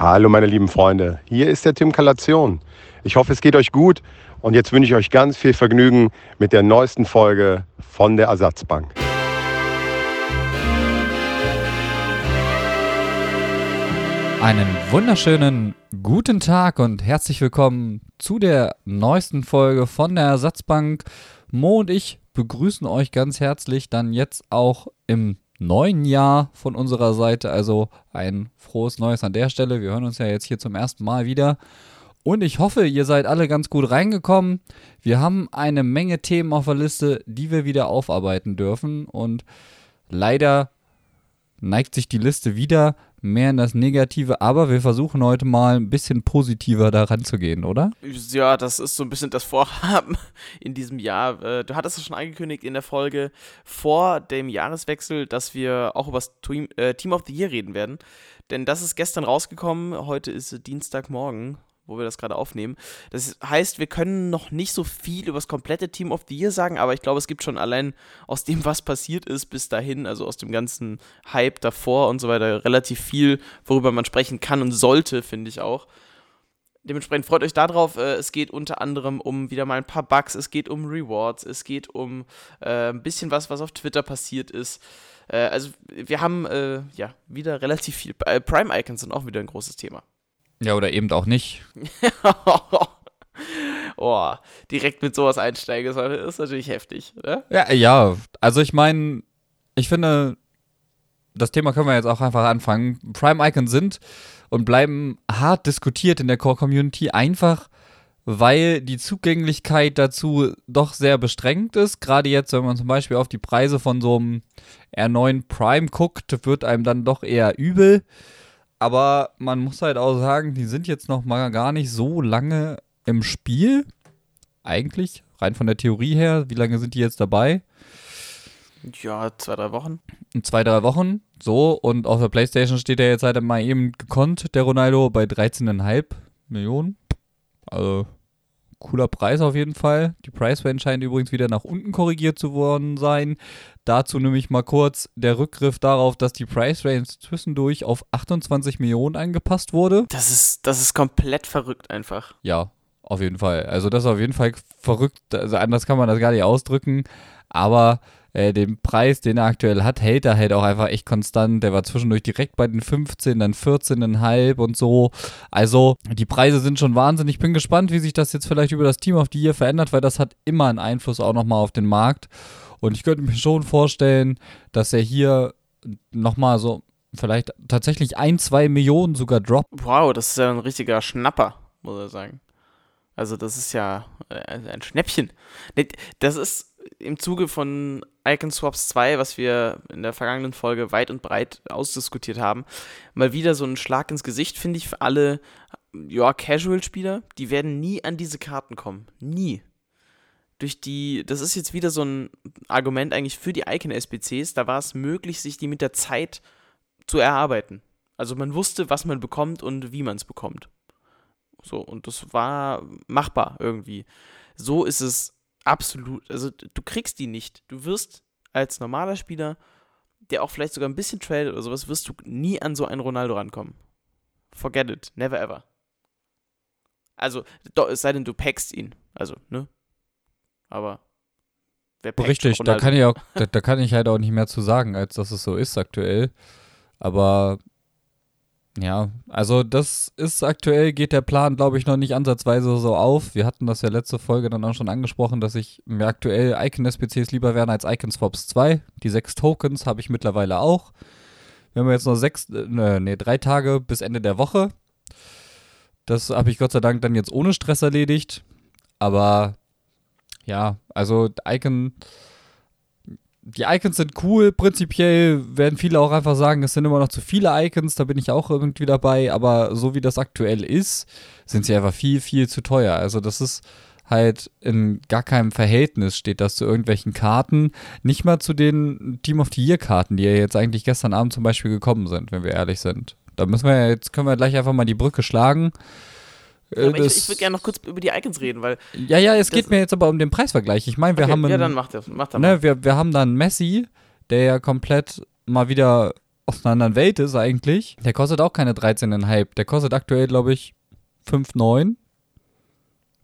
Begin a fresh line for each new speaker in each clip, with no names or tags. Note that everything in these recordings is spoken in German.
Hallo meine lieben Freunde, hier ist der Tim Kalation. Ich hoffe, es geht euch gut und jetzt wünsche ich euch ganz viel Vergnügen mit der neuesten Folge von der Ersatzbank.
Einen wunderschönen guten Tag und herzlich willkommen zu der neuesten Folge von der Ersatzbank. Mo und ich begrüßen euch ganz herzlich dann jetzt auch im neuen Jahr von unserer Seite. Also ein frohes Neues an der Stelle. Wir hören uns ja jetzt hier zum ersten Mal wieder. Und ich hoffe, ihr seid alle ganz gut reingekommen. Wir haben eine Menge Themen auf der Liste, die wir wieder aufarbeiten dürfen. Und leider neigt sich die Liste wieder mehr in das Negative, aber wir versuchen heute mal ein bisschen positiver daran zu gehen, oder?
Ja, das ist so ein bisschen das Vorhaben in diesem Jahr. Äh, du hattest es schon angekündigt in der Folge vor dem Jahreswechsel, dass wir auch über das Team, äh, Team of the Year reden werden. Denn das ist gestern rausgekommen, heute ist Dienstagmorgen wo wir das gerade aufnehmen. Das heißt, wir können noch nicht so viel über das komplette Team of the Year sagen, aber ich glaube, es gibt schon allein aus dem, was passiert ist bis dahin, also aus dem ganzen Hype davor und so weiter, relativ viel, worüber man sprechen kann und sollte, finde ich auch. Dementsprechend freut euch darauf. Äh, es geht unter anderem um wieder mal ein paar Bugs, es geht um Rewards, es geht um äh, ein bisschen was, was auf Twitter passiert ist. Äh, also wir haben äh, ja wieder relativ viel. Äh, Prime-Icons sind auch wieder ein großes Thema.
Ja, oder eben auch nicht.
oh, direkt mit sowas einsteigen, ist natürlich heftig, oder?
Ja, ja. Also ich meine, ich finde, das Thema können wir jetzt auch einfach anfangen. Prime Icons sind und bleiben hart diskutiert in der Core-Community, einfach weil die Zugänglichkeit dazu doch sehr beschränkt ist. Gerade jetzt, wenn man zum Beispiel auf die Preise von so einem R9 Prime guckt, wird einem dann doch eher übel. Aber man muss halt auch sagen, die sind jetzt noch mal gar nicht so lange im Spiel. Eigentlich, rein von der Theorie her. Wie lange sind die jetzt dabei?
Ja, zwei, drei Wochen.
Zwei, drei Wochen. So, und auf der Playstation steht er jetzt halt mal eben gekonnt, der Ronaldo, bei 13,5 Millionen. Also cooler Preis auf jeden Fall. Die Price Range scheint übrigens wieder nach unten korrigiert zu worden sein. Dazu nämlich mal kurz der Rückgriff darauf, dass die Price Range zwischendurch auf 28 Millionen angepasst wurde.
Das ist, das ist komplett verrückt einfach.
Ja, auf jeden Fall. Also das ist auf jeden Fall verrückt. Also anders kann man das gar nicht ausdrücken. Aber äh, den Preis, den er aktuell hat, hält er halt auch einfach echt konstant. Der war zwischendurch direkt bei den 15, dann 14,5 und so. Also die Preise sind schon Wahnsinn. Ich bin gespannt, wie sich das jetzt vielleicht über das Team auf die hier verändert, weil das hat immer einen Einfluss auch nochmal auf den Markt. Und ich könnte mir schon vorstellen, dass er hier nochmal so vielleicht tatsächlich ein, zwei Millionen sogar droppt.
Wow, das ist ja ein richtiger Schnapper, muss er sagen. Also das ist ja äh, ein Schnäppchen. Das ist im Zuge von Icon Swaps 2, was wir in der vergangenen Folge weit und breit ausdiskutiert haben, mal wieder so ein Schlag ins Gesicht, finde ich, für alle ja, Casual-Spieler. Die werden nie an diese Karten kommen. Nie. Durch die, das ist jetzt wieder so ein Argument eigentlich für die Icon-SBCs, da war es möglich, sich die mit der Zeit zu erarbeiten. Also man wusste, was man bekommt und wie man es bekommt. So, und das war machbar irgendwie. So ist es absolut, also du kriegst die nicht. Du wirst als normaler Spieler, der auch vielleicht sogar ein bisschen tradet oder sowas, wirst du nie an so einen Ronaldo rankommen. Forget it, never ever. Also, es sei denn, du packst ihn. Also, ne? Aber
wer Richtig, da kann ich auch, da, da kann ich halt auch nicht mehr zu sagen, als dass es so ist aktuell. Aber ja, also das ist aktuell, geht der Plan, glaube ich, noch nicht ansatzweise so auf. Wir hatten das ja letzte Folge dann auch schon angesprochen, dass ich mir aktuell Icon-SPCs lieber wären als Icon Swaps 2. Die sechs Tokens habe ich mittlerweile auch. Wir haben jetzt noch sechs, äh, nee, drei Tage bis Ende der Woche. Das habe ich Gott sei Dank dann jetzt ohne Stress erledigt. Aber ja, also Icon die Icons sind cool. Prinzipiell werden viele auch einfach sagen, es sind immer noch zu viele Icons. Da bin ich auch irgendwie dabei. Aber so wie das aktuell ist, sind sie einfach viel, viel zu teuer. Also, das ist halt in gar keinem Verhältnis steht das zu irgendwelchen Karten. Nicht mal zu den Team of the Year Karten, die ja jetzt eigentlich gestern Abend zum Beispiel gekommen sind, wenn wir ehrlich sind. Da müssen wir jetzt können wir gleich einfach mal die Brücke schlagen.
Ja, ich, ich würde gerne noch kurz über die Icons reden, weil.
Ja, ja, es geht mir jetzt aber um den Preisvergleich. Ich meine, wir
okay,
haben.
Einen, ja, dann macht er. Macht er
ne, wir, wir haben dann Messi, der ja komplett mal wieder aus einer anderen Welt ist eigentlich. Der kostet auch keine 13,5. Der kostet aktuell, glaube ich, 5,9.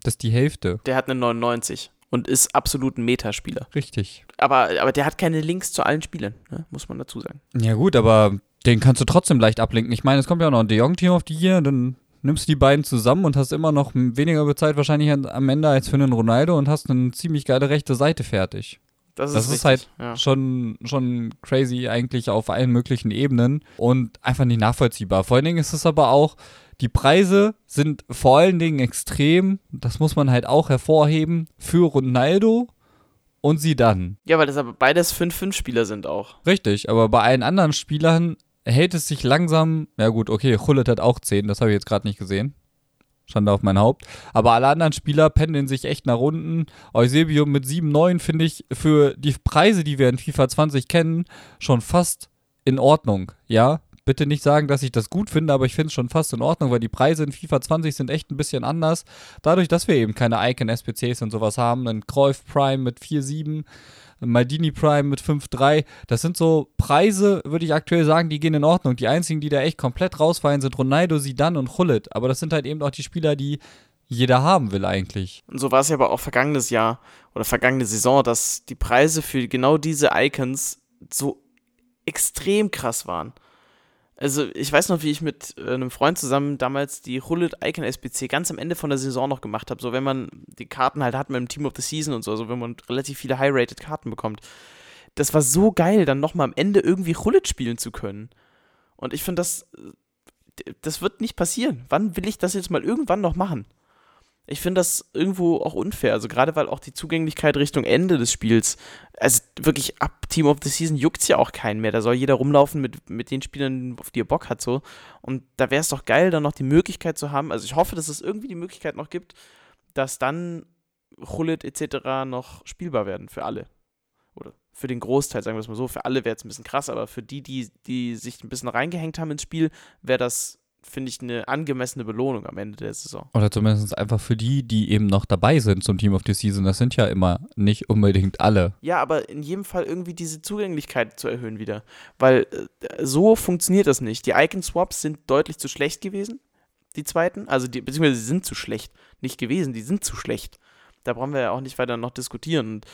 Das ist die Hälfte.
Der hat eine 99 und ist absolut ein Metaspieler.
Richtig.
Aber, aber der hat keine Links zu allen Spielen, ne? muss man dazu sagen.
Ja, gut, aber den kannst du trotzdem leicht ablenken. Ich meine, es kommt ja auch noch ein De Jong Team auf die hier, dann nimmst du die beiden zusammen und hast immer noch weniger bezahlt wahrscheinlich am Ende als für einen Ronaldo und hast eine ziemlich geile rechte Seite fertig. Das ist, das ist halt ja. schon, schon crazy eigentlich auf allen möglichen Ebenen und einfach nicht nachvollziehbar. Vor allen Dingen ist es aber auch, die Preise sind vor allen Dingen extrem, das muss man halt auch hervorheben, für Ronaldo und sie dann.
Ja, weil das aber beides 5-5-Spieler sind auch.
Richtig, aber bei allen anderen Spielern hält es sich langsam, ja gut, okay, Hullet hat auch 10, das habe ich jetzt gerade nicht gesehen. Schande auf mein Haupt. Aber alle anderen Spieler pendeln sich echt nach unten. Eusebio mit 7-9 finde ich für die Preise, die wir in FIFA 20 kennen, schon fast in Ordnung. Ja, bitte nicht sagen, dass ich das gut finde, aber ich finde es schon fast in Ordnung, weil die Preise in FIFA 20 sind echt ein bisschen anders. Dadurch, dass wir eben keine Icon-SPCs und sowas haben, einen Cruyff Prime mit 4-7 Maldini Prime mit 5,3. Das sind so Preise, würde ich aktuell sagen, die gehen in Ordnung. Die einzigen, die da echt komplett rausfallen, sind Ronaldo, Zidane und Hullet. Aber das sind halt eben auch die Spieler, die jeder haben will eigentlich.
Und so war es ja aber auch vergangenes Jahr oder vergangene Saison, dass die Preise für genau diese Icons so extrem krass waren. Also ich weiß noch, wie ich mit äh, einem Freund zusammen damals die Hullet Icon SBC ganz am Ende von der Saison noch gemacht habe. So wenn man die Karten halt hat mit dem Team of the Season und so, also wenn man relativ viele High-Rated Karten bekommt. Das war so geil, dann nochmal am Ende irgendwie Hullet spielen zu können. Und ich finde, das, äh, das wird nicht passieren. Wann will ich das jetzt mal irgendwann noch machen? Ich finde das irgendwo auch unfair. Also gerade weil auch die Zugänglichkeit Richtung Ende des Spiels, also wirklich ab Team of the Season juckt es ja auch keinen mehr. Da soll jeder rumlaufen mit, mit den Spielern, auf die er Bock hat so. Und da wäre es doch geil, dann noch die Möglichkeit zu haben. Also ich hoffe, dass es irgendwie die Möglichkeit noch gibt, dass dann Hullet etc. noch spielbar werden für alle. Oder für den Großteil, sagen wir es mal so. Für alle wäre es ein bisschen krass, aber für die, die, die sich ein bisschen reingehängt haben ins Spiel, wäre das finde ich, eine angemessene Belohnung am Ende der Saison.
Oder zumindest einfach für die, die eben noch dabei sind zum Team of the Season. Das sind ja immer nicht unbedingt alle.
Ja, aber in jedem Fall irgendwie diese Zugänglichkeit zu erhöhen wieder. Weil äh, so funktioniert das nicht. Die Icon-Swaps sind deutlich zu schlecht gewesen, die zweiten. Also, die, beziehungsweise sie sind zu schlecht. Nicht gewesen, die sind zu schlecht. Da brauchen wir ja auch nicht weiter noch diskutieren. Und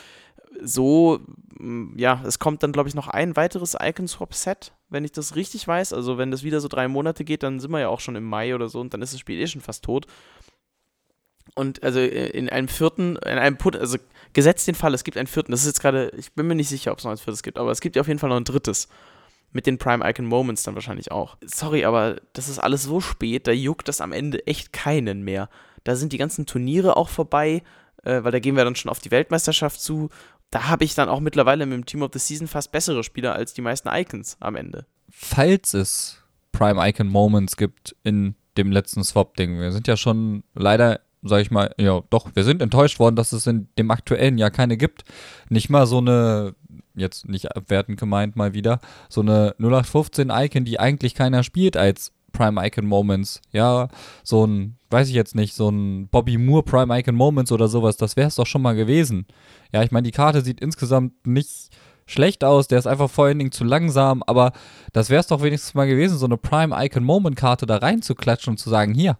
so, mm, ja, es kommt dann, glaube ich, noch ein weiteres Icon-Swap-Set, wenn ich das richtig weiß. Also, wenn das wieder so drei Monate geht, dann sind wir ja auch schon im Mai oder so und dann ist das Spiel eh schon fast tot. Und also in einem vierten, in einem Put, also gesetzt den Fall, es gibt einen vierten, das ist jetzt gerade, ich bin mir nicht sicher, ob es noch ein viertes gibt, aber es gibt ja auf jeden Fall noch ein drittes. Mit den Prime Icon Moments dann wahrscheinlich auch. Sorry, aber das ist alles so spät, da juckt das am Ende echt keinen mehr. Da sind die ganzen Turniere auch vorbei, äh, weil da gehen wir dann schon auf die Weltmeisterschaft zu da habe ich dann auch mittlerweile mit dem Team of the Season fast bessere Spieler als die meisten Icons am Ende.
Falls es Prime Icon Moments gibt in dem letzten Swap-Ding. Wir sind ja schon leider, sag ich mal, ja, doch, wir sind enttäuscht worden, dass es in dem aktuellen Jahr keine gibt. Nicht mal so eine, jetzt nicht abwertend gemeint mal wieder, so eine 0815 Icon, die eigentlich keiner spielt als Prime Icon Moments. Ja, so ein, weiß ich jetzt nicht, so ein Bobby Moore Prime Icon Moments oder sowas, das wäre es doch schon mal gewesen. Ja, ich meine, die Karte sieht insgesamt nicht schlecht aus, der ist einfach vor allen Dingen zu langsam, aber das wäre es doch wenigstens mal gewesen, so eine Prime Icon Moment Karte da reinzuklatschen und zu sagen, hier,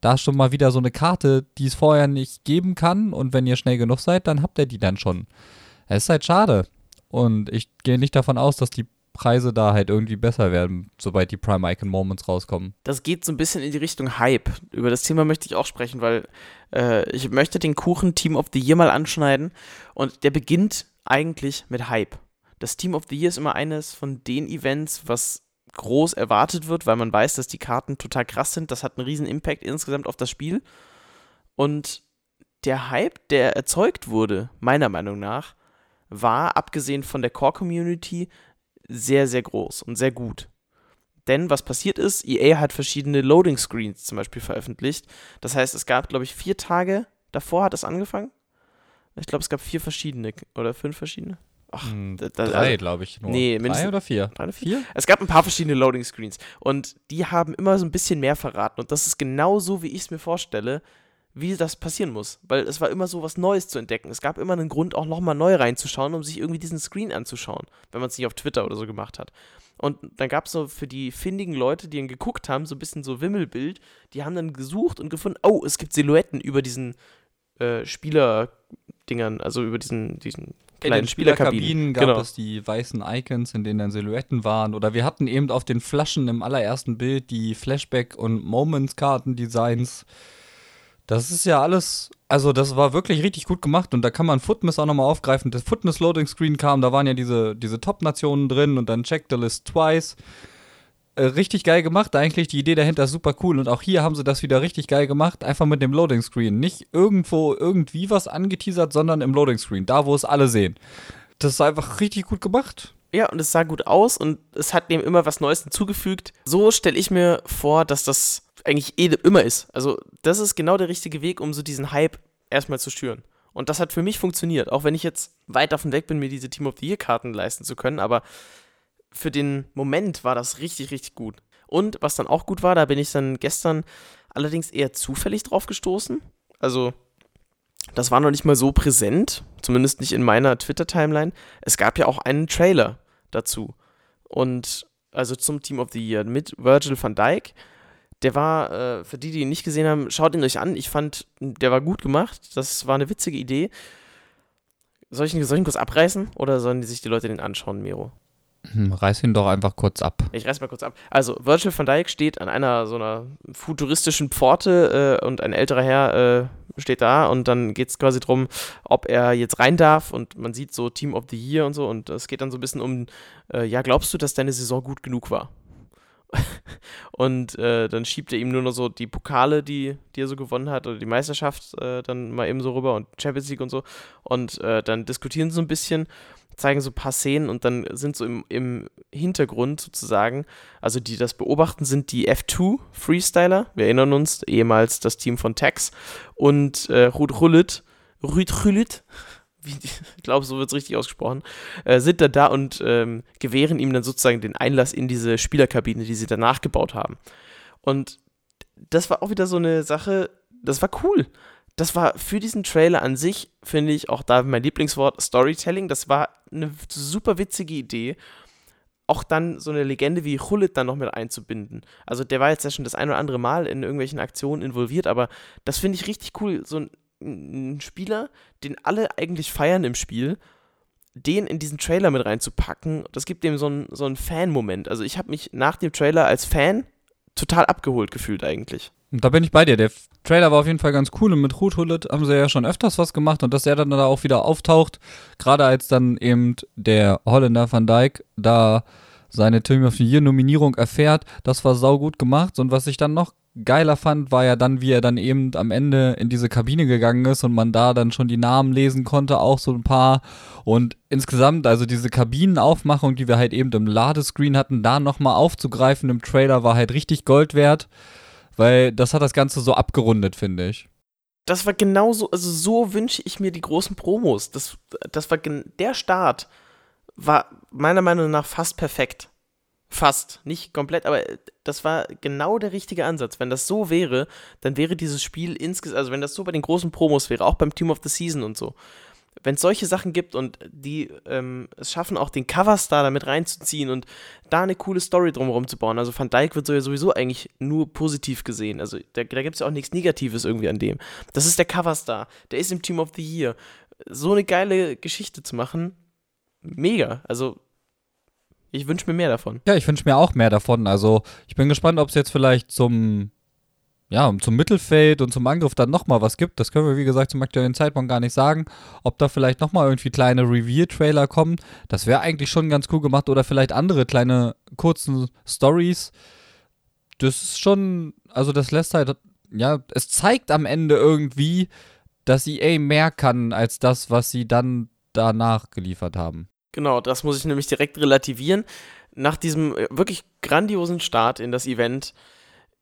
da ist schon mal wieder so eine Karte, die es vorher nicht geben kann und wenn ihr schnell genug seid, dann habt ihr die dann schon. Es ist halt schade. Und ich gehe nicht davon aus, dass die Preise da halt irgendwie besser werden, sobald die Prime Icon Moments rauskommen.
Das geht so ein bisschen in die Richtung Hype. Über das Thema möchte ich auch sprechen, weil äh, ich möchte den Kuchen Team of the Year mal anschneiden und der beginnt eigentlich mit Hype. Das Team of the Year ist immer eines von den Events, was groß erwartet wird, weil man weiß, dass die Karten total krass sind. Das hat einen riesen Impact insgesamt auf das Spiel. Und der Hype, der erzeugt wurde, meiner Meinung nach, war, abgesehen von der Core-Community, sehr, sehr groß und sehr gut. Denn was passiert ist, EA hat verschiedene Loading Screens zum Beispiel veröffentlicht. Das heißt, es gab, glaube ich, vier Tage davor hat es angefangen. Ich glaube, es gab vier verschiedene oder fünf verschiedene.
Ach, hm, da, da, drei, also, glaube ich.
Nur. Nee,
drei oder vier?
Drei oder vier? Es gab ein paar verschiedene Loading Screens und die haben immer so ein bisschen mehr verraten. Und das ist genau so, wie ich es mir vorstelle, wie das passieren muss. Weil es war immer so was Neues zu entdecken. Es gab immer einen Grund, auch nochmal neu reinzuschauen, um sich irgendwie diesen Screen anzuschauen, wenn man es nicht auf Twitter oder so gemacht hat. Und dann gab es so für die findigen Leute, die ihn geguckt haben, so ein bisschen so Wimmelbild, die haben dann gesucht und gefunden, oh, es gibt Silhouetten über diesen äh, Spieler-Dingern, also über diesen, diesen
kleinen in den Spielerkabinen gab genau. es die weißen Icons, in denen dann Silhouetten waren. Oder wir hatten eben auf den Flaschen im allerersten Bild die Flashback- und Moments-Karten-Designs. Das ist ja alles, also das war wirklich richtig gut gemacht und da kann man Footmiss auch nochmal aufgreifen. Das Footmiss Loading Screen kam, da waren ja diese, diese Top-Nationen drin und dann Check the List Twice. Äh, richtig geil gemacht, eigentlich die Idee dahinter ist super cool und auch hier haben sie das wieder richtig geil gemacht, einfach mit dem Loading Screen. Nicht irgendwo irgendwie was angeteasert, sondern im Loading Screen, da wo es alle sehen. Das ist einfach richtig gut gemacht.
Ja, und es sah gut aus und es hat dem immer was Neues hinzugefügt. So stelle ich mir vor, dass das eigentlich eh immer ist. Also, das ist genau der richtige Weg, um so diesen Hype erstmal zu schüren. Und das hat für mich funktioniert, auch wenn ich jetzt weit davon weg bin, mir diese Team of the Year Karten leisten zu können, aber für den Moment war das richtig, richtig gut. Und was dann auch gut war, da bin ich dann gestern allerdings eher zufällig drauf gestoßen. Also, das war noch nicht mal so präsent, zumindest nicht in meiner Twitter-Timeline. Es gab ja auch einen Trailer dazu. Und also zum Team of the Year mit Virgil van Dijk. Der war, äh, für die, die ihn nicht gesehen haben, schaut ihn euch an. Ich fand, der war gut gemacht. Das war eine witzige Idee. Soll ich ihn, soll ich ihn kurz abreißen oder sollen die sich die Leute den anschauen, Miro?
Hm, reiß ihn doch einfach kurz ab.
Ich reiß mal kurz ab. Also, Virgil van Dijk steht an einer so einer futuristischen Pforte äh, und ein älterer Herr äh, steht da und dann geht es quasi darum, ob er jetzt rein darf und man sieht so Team of the Year und so und es geht dann so ein bisschen um, äh, ja, glaubst du, dass deine Saison gut genug war? und äh, dann schiebt er ihm nur noch so die Pokale, die, die er so gewonnen hat, oder die Meisterschaft äh, dann mal eben so rüber und Champions League und so. Und äh, dann diskutieren sie so ein bisschen, zeigen so ein paar Szenen und dann sind so im, im Hintergrund sozusagen, also die das beobachten, sind die F2 Freestyler. Wir erinnern uns, ehemals das Team von Tex und äh, Ruud Rullit, Ruud Rullit, ich glaube, so wird es richtig ausgesprochen, äh, sind dann da und ähm, gewähren ihm dann sozusagen den Einlass in diese Spielerkabine, die sie danach gebaut haben. Und das war auch wieder so eine Sache, das war cool. Das war für diesen Trailer an sich, finde ich, auch da mein Lieblingswort, Storytelling, das war eine super witzige Idee. Auch dann so eine Legende wie Hullet dann noch mit einzubinden. Also der war jetzt ja schon das ein oder andere Mal in irgendwelchen Aktionen involviert, aber das finde ich richtig cool. So ein einen Spieler, den alle eigentlich feiern im Spiel, den in diesen Trailer mit reinzupacken, das gibt dem so einen, so einen Fan-Moment. Also ich habe mich nach dem Trailer als Fan total abgeholt gefühlt eigentlich.
Da bin ich bei dir. Der Trailer war auf jeden Fall ganz cool und mit Ruth Hullet haben sie ja schon öfters was gemacht und dass er dann da auch wieder auftaucht, gerade als dann eben der Holländer Van Dijk da seine Team of the Year Nominierung erfährt, das war saugut gemacht und was ich dann noch geiler fand, war ja dann, wie er dann eben am Ende in diese Kabine gegangen ist und man da dann schon die Namen lesen konnte, auch so ein paar. Und insgesamt, also diese Kabinenaufmachung, die wir halt eben im Ladescreen hatten, da nochmal aufzugreifen im Trailer, war halt richtig Gold wert, weil das hat das Ganze so abgerundet, finde ich.
Das war genauso, also so wünsche ich mir die großen Promos. Das, das war der Start war meiner Meinung nach fast perfekt. Fast, nicht komplett, aber das war genau der richtige Ansatz. Wenn das so wäre, dann wäre dieses Spiel insgesamt, also wenn das so bei den großen Promos wäre, auch beim Team of the Season und so, wenn es solche Sachen gibt und die ähm, es schaffen, auch den Coverstar damit reinzuziehen und da eine coole Story drumherum zu bauen. Also Van Dyke wird sowieso eigentlich nur positiv gesehen. Also da, da gibt es ja auch nichts Negatives irgendwie an dem. Das ist der Coverstar, der ist im Team of the Year. So eine geile Geschichte zu machen, mega. Also ich wünsche mir mehr davon.
Ja, ich wünsche mir auch mehr davon. Also ich bin gespannt, ob es jetzt vielleicht zum, ja, zum Mittelfeld und zum Angriff dann nochmal was gibt. Das können wir, wie gesagt, zum aktuellen Zeitpunkt gar nicht sagen. Ob da vielleicht nochmal irgendwie kleine Reveal-Trailer kommen, das wäre eigentlich schon ganz cool gemacht. Oder vielleicht andere kleine kurzen Stories. Das ist schon, also das lässt halt, ja, es zeigt am Ende irgendwie, dass EA mehr kann als das, was sie dann danach geliefert haben.
Genau, das muss ich nämlich direkt relativieren. Nach diesem äh, wirklich grandiosen Start in das Event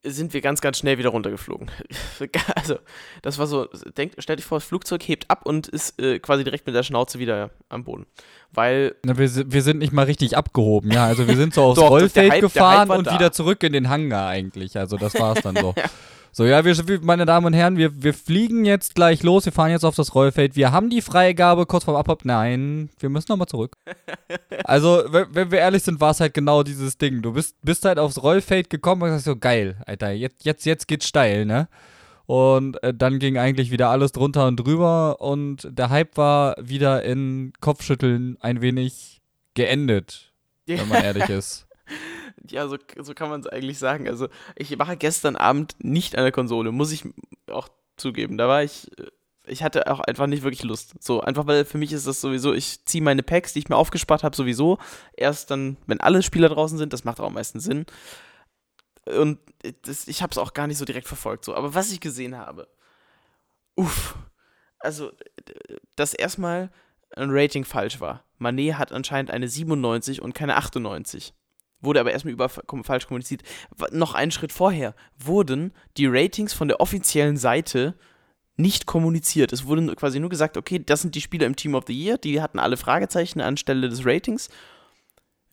sind wir ganz, ganz schnell wieder runtergeflogen. also, das war so, denk, stell dich vor, das Flugzeug hebt ab und ist äh, quasi direkt mit der Schnauze wieder am Boden. Weil.
Na, wir, wir sind nicht mal richtig abgehoben, ja. Also, wir sind so aufs Doch, Rollfeld Hype, gefahren und da. wieder zurück in den Hangar eigentlich. Also, das war es dann so. ja. So, ja, wir, meine Damen und Herren, wir, wir fliegen jetzt gleich los, wir fahren jetzt auf das Rollfeld, wir haben die Freigabe kurz vorm Abhop. Nein, wir müssen nochmal zurück. also, wenn, wenn, wir ehrlich sind, war es halt genau dieses Ding. Du bist, bist halt aufs Rollfeld gekommen und sagst so, geil, Alter, jetzt, jetzt, jetzt geht's steil, ne? Und äh, dann ging eigentlich wieder alles drunter und drüber und der Hype war wieder in Kopfschütteln ein wenig geendet, wenn man ehrlich ist.
Ja, so, so kann man es eigentlich sagen. Also, ich war gestern Abend nicht an der Konsole, muss ich auch zugeben. Da war ich, ich hatte auch einfach nicht wirklich Lust. So, einfach weil für mich ist das sowieso, ich ziehe meine Packs, die ich mir aufgespart habe, sowieso erst dann, wenn alle Spieler draußen sind. Das macht auch am meisten Sinn. Und das, ich habe es auch gar nicht so direkt verfolgt. So. Aber was ich gesehen habe, uff, also, dass erstmal ein Rating falsch war. Manet hat anscheinend eine 97 und keine 98 wurde aber erstmal über falsch kommuniziert. Noch einen Schritt vorher wurden die Ratings von der offiziellen Seite nicht kommuniziert. Es wurde quasi nur gesagt, okay, das sind die Spieler im Team of the Year, die hatten alle Fragezeichen anstelle des Ratings.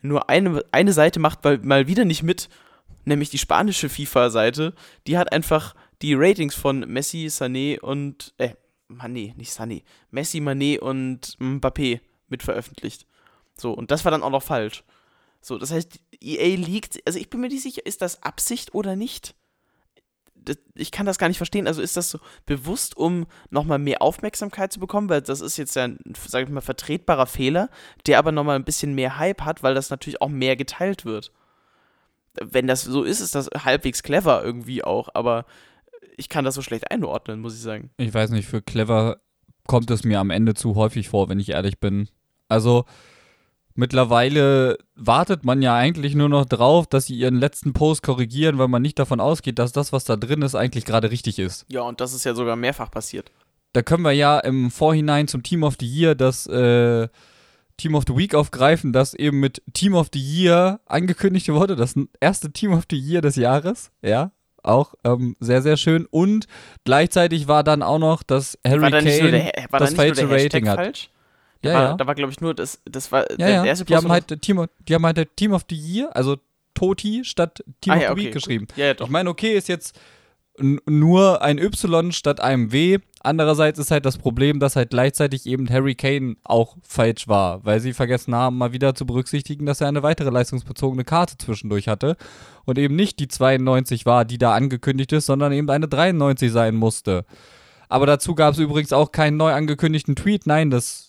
Nur eine, eine Seite macht mal, mal wieder nicht mit, nämlich die spanische FIFA-Seite. Die hat einfach die Ratings von Messi, Sané und, äh, Mané, nicht Sané, Messi, Mané und Mbappé mit veröffentlicht. So, und das war dann auch noch falsch. So, das heißt, EA liegt, also ich bin mir nicht sicher, ist das Absicht oder nicht? Ich kann das gar nicht verstehen. Also ist das so bewusst, um nochmal mehr Aufmerksamkeit zu bekommen, weil das ist jetzt ja ein, sag ich mal, vertretbarer Fehler, der aber nochmal ein bisschen mehr Hype hat, weil das natürlich auch mehr geteilt wird. Wenn das so ist, ist das halbwegs clever irgendwie auch, aber ich kann das so schlecht einordnen, muss ich sagen.
Ich weiß nicht, für clever kommt es mir am Ende zu häufig vor, wenn ich ehrlich bin. Also, Mittlerweile wartet man ja eigentlich nur noch drauf, dass sie ihren letzten Post korrigieren, weil man nicht davon ausgeht, dass das, was da drin ist, eigentlich gerade richtig ist.
Ja, und das ist ja sogar mehrfach passiert.
Da können wir ja im Vorhinein zum Team of the Year das äh, Team of the Week aufgreifen, das eben mit Team of the Year angekündigt wurde. Das erste Team of the Year des Jahres. Ja, auch ähm, sehr, sehr schön. Und gleichzeitig war dann auch noch, dass Harry war Kane das falsche Rating hat. Falsch?
Da ja, war, ja. da war glaube ich, nur das, das war
ja, der, ja. erste die haben, halt Team, die haben halt Team of the Year, also Toti statt Team ah, of the okay, Week geschrieben. Ja, ja, doch. Ich meine, okay, ist jetzt nur ein Y statt einem W. Andererseits ist halt das Problem, dass halt gleichzeitig eben Harry Kane auch falsch war, weil sie vergessen haben, mal wieder zu berücksichtigen, dass er eine weitere leistungsbezogene Karte zwischendurch hatte und eben nicht die 92 war, die da angekündigt ist, sondern eben eine 93 sein musste. Aber dazu gab es übrigens auch keinen neu angekündigten Tweet. Nein, das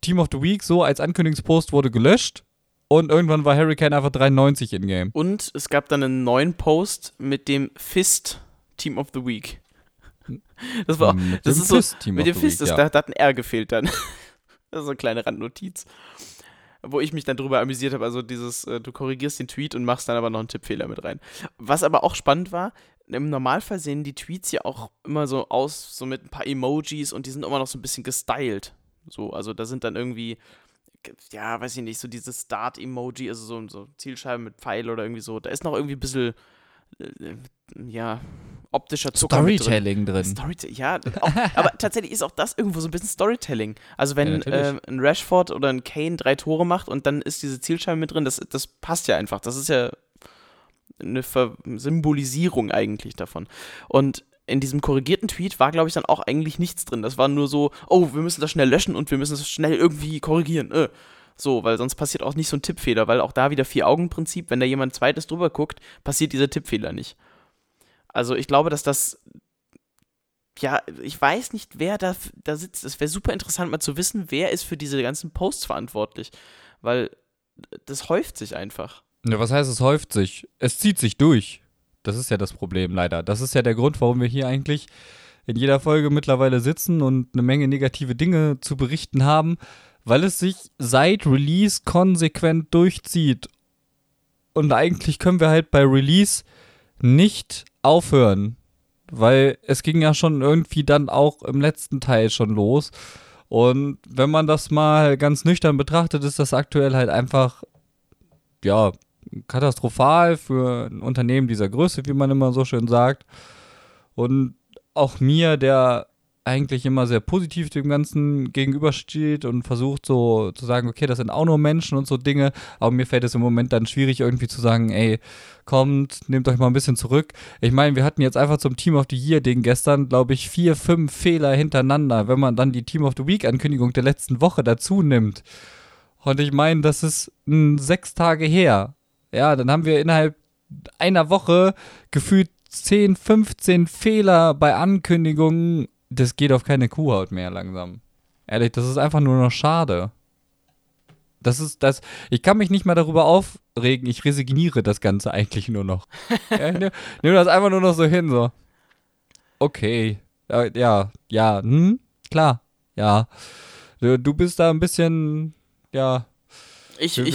Team of the Week so als Ankündigungspost wurde gelöscht und irgendwann war Hurricane einfach 93 in Game.
Und es gab dann einen neuen Post mit dem Fist Team of the Week. Das war auch, mit das ist so, Fist Team mit dem Fist, Week, ja. da, da, hat ein R gefehlt dann. Das ist so eine kleine Randnotiz. Wo ich mich dann drüber amüsiert habe, also dieses, äh, du korrigierst den Tweet und machst dann aber noch einen Tippfehler mit rein. Was aber auch spannend war, im Normalfall sehen die Tweets ja auch immer so aus, so mit ein paar Emojis und die sind immer noch so ein bisschen gestylt. So, also da sind dann irgendwie, ja, weiß ich nicht, so dieses Start-Emoji, also so, so Zielscheibe mit Pfeil oder irgendwie so. Da ist noch irgendwie ein bisschen, äh, ja, optischer Zucker
Storytelling drin. drin.
Storytelling, ja, auch, aber tatsächlich ist auch das irgendwo so ein bisschen Storytelling. Also wenn ja, äh, ein Rashford oder ein Kane drei Tore macht und dann ist diese Zielscheibe mit drin, das, das passt ja einfach. Das ist ja eine Ver Symbolisierung eigentlich davon. Und in diesem korrigierten Tweet war, glaube ich, dann auch eigentlich nichts drin. Das war nur so, oh, wir müssen das schnell löschen und wir müssen es schnell irgendwie korrigieren. Äh. So, weil sonst passiert auch nicht so ein Tippfehler, weil auch da wieder Vier-Augen-Prinzip, wenn da jemand zweites drüber guckt, passiert dieser Tippfehler nicht. Also ich glaube, dass das, ja, ich weiß nicht, wer da, da sitzt. Es wäre super interessant mal zu wissen, wer ist für diese ganzen Posts verantwortlich, weil das häuft sich einfach.
Ja, was heißt, es häuft sich? Es zieht sich durch. Das ist ja das Problem leider. Das ist ja der Grund, warum wir hier eigentlich in jeder Folge mittlerweile sitzen und eine Menge negative Dinge zu berichten haben, weil es sich seit Release konsequent durchzieht. Und eigentlich können wir halt bei Release nicht aufhören, weil es ging ja schon irgendwie dann auch im letzten Teil schon los. Und wenn man das mal ganz nüchtern betrachtet, ist das aktuell halt einfach, ja, katastrophal für ein Unternehmen dieser Größe, wie man immer so schön sagt. Und auch mir, der eigentlich immer sehr positiv dem Ganzen gegenübersteht und versucht so zu sagen, okay, das sind auch nur Menschen und so Dinge. Aber mir fällt es im Moment dann schwierig, irgendwie zu sagen, ey, kommt, nehmt euch mal ein bisschen zurück. Ich meine, wir hatten jetzt einfach zum Team of the Year-Ding gestern, glaube ich, vier, fünf Fehler hintereinander, wenn man dann die Team of the Week-Ankündigung der letzten Woche dazu nimmt. Und ich meine, das ist m, sechs Tage her. Ja, dann haben wir innerhalb einer Woche gefühlt 10, 15 Fehler bei Ankündigungen. Das geht auf keine Kuhhaut mehr langsam. Ehrlich, das ist einfach nur noch schade. Das ist das. Ich kann mich nicht mal darüber aufregen. Ich resigniere das Ganze eigentlich nur noch. ja, nehm das einfach nur noch so hin, so. Okay. Ja, ja, hm, klar. Ja. Du, du bist da ein bisschen, ja.
Ich, ich,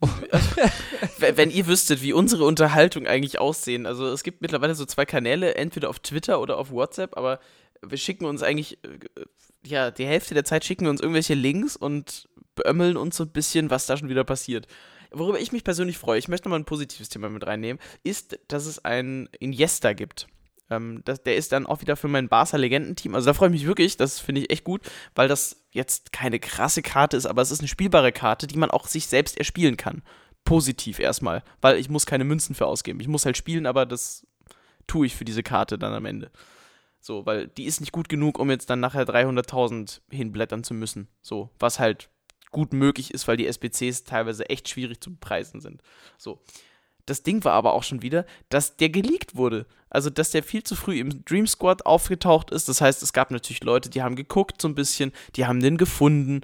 Wenn ihr wüsstet, wie unsere Unterhaltung eigentlich aussehen. Also es gibt mittlerweile so zwei Kanäle, entweder auf Twitter oder auf WhatsApp, aber wir schicken uns eigentlich, äh, ja, die Hälfte der Zeit schicken wir uns irgendwelche Links und beömmeln uns so ein bisschen, was da schon wieder passiert. Worüber ich mich persönlich freue, ich möchte mal ein positives Thema mit reinnehmen, ist, dass es ein Iniesta gibt. Ähm, das, der ist dann auch wieder für mein Barca-Legendenteam. Also da freue ich mich wirklich, das finde ich echt gut, weil das jetzt keine krasse Karte ist, aber es ist eine spielbare Karte, die man auch sich selbst erspielen kann. Positiv erstmal, weil ich muss keine Münzen für ausgeben. Ich muss halt spielen, aber das tue ich für diese Karte dann am Ende. So, weil die ist nicht gut genug, um jetzt dann nachher 300.000 hinblättern zu müssen. So, was halt gut möglich ist, weil die SBCs teilweise echt schwierig zu bepreisen sind. So. Das Ding war aber auch schon wieder, dass der geleakt wurde. Also, dass der viel zu früh im Dream Squad aufgetaucht ist. Das heißt, es gab natürlich Leute, die haben geguckt so ein bisschen, die haben den gefunden.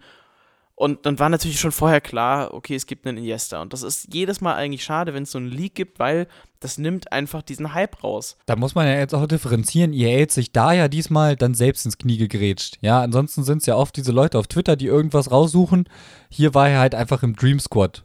Und dann war natürlich schon vorher klar, okay, es gibt einen Iniesta. Und das ist jedes Mal eigentlich schade, wenn es so einen Leak gibt, weil das nimmt einfach diesen Hype raus.
Da muss man ja jetzt auch differenzieren. Ihr hat sich da ja diesmal dann selbst ins Knie gegrätscht. Ja, ansonsten sind es ja oft diese Leute auf Twitter, die irgendwas raussuchen. Hier war er halt einfach im Dream Squad.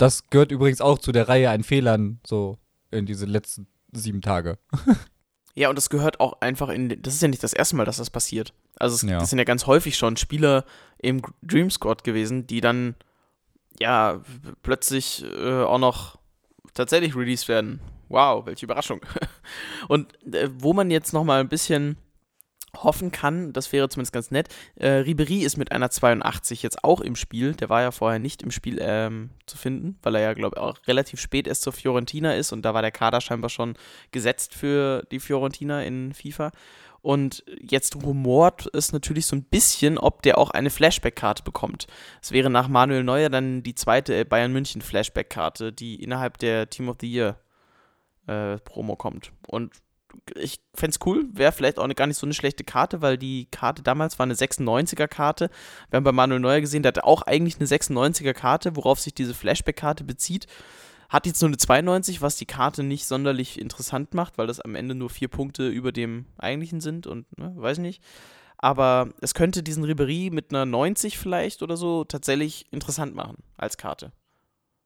Das gehört übrigens auch zu der Reihe an Fehlern, so in diese letzten sieben Tage.
ja, und das gehört auch einfach in. Das ist ja nicht das erste Mal, dass das passiert. Also, es, ja. das sind ja ganz häufig schon Spieler im Dream Squad gewesen, die dann, ja, plötzlich äh, auch noch tatsächlich released werden. Wow, welche Überraschung. und äh, wo man jetzt nochmal ein bisschen hoffen kann, das wäre zumindest ganz nett. Äh, Ribery ist mit einer 82 jetzt auch im Spiel. Der war ja vorher nicht im Spiel ähm, zu finden, weil er ja, glaube ich, auch relativ spät erst zur Fiorentina ist und da war der Kader scheinbar schon gesetzt für die Fiorentina in FIFA. Und jetzt rumort es natürlich so ein bisschen, ob der auch eine Flashback-Karte bekommt. Es wäre nach Manuel Neuer dann die zweite Bayern München Flashback-Karte, die innerhalb der Team of the Year äh, Promo kommt. Und ich fände es cool, wäre vielleicht auch eine, gar nicht so eine schlechte Karte, weil die Karte damals war eine 96er-Karte. Wir haben bei Manuel Neuer gesehen, der hatte auch eigentlich eine 96er-Karte, worauf sich diese Flashback-Karte bezieht. Hat jetzt nur eine 92, was die Karte nicht sonderlich interessant macht, weil das am Ende nur vier Punkte über dem eigentlichen sind und ne, weiß nicht. Aber es könnte diesen Ribery mit einer 90 vielleicht oder so tatsächlich interessant machen als Karte.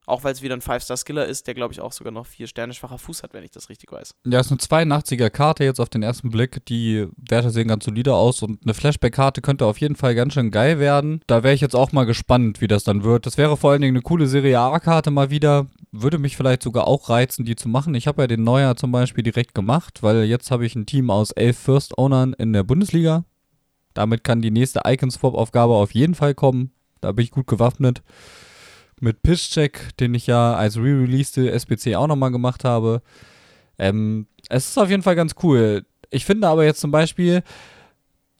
Auch weil es wieder ein Five-Star-Skiller ist, der, glaube ich, auch sogar noch vier Sterne schwacher Fuß hat, wenn ich das richtig weiß.
Ja, ist eine 82er Karte jetzt auf den ersten Blick. Die Werte sehen ganz solide aus und eine Flashback-Karte könnte auf jeden Fall ganz schön geil werden. Da wäre ich jetzt auch mal gespannt, wie das dann wird. Das wäre vor allen Dingen eine coole Serie A-Karte mal wieder. Würde mich vielleicht sogar auch reizen, die zu machen. Ich habe ja den Neuer zum Beispiel direkt gemacht, weil jetzt habe ich ein Team aus elf First-Ownern in der Bundesliga. Damit kann die nächste Icon-Swap-Aufgabe auf jeden Fall kommen. Da bin ich gut gewappnet mit Pisscheck, den ich ja als re-released SBC auch nochmal gemacht habe. Ähm, es ist auf jeden Fall ganz cool. Ich finde aber jetzt zum Beispiel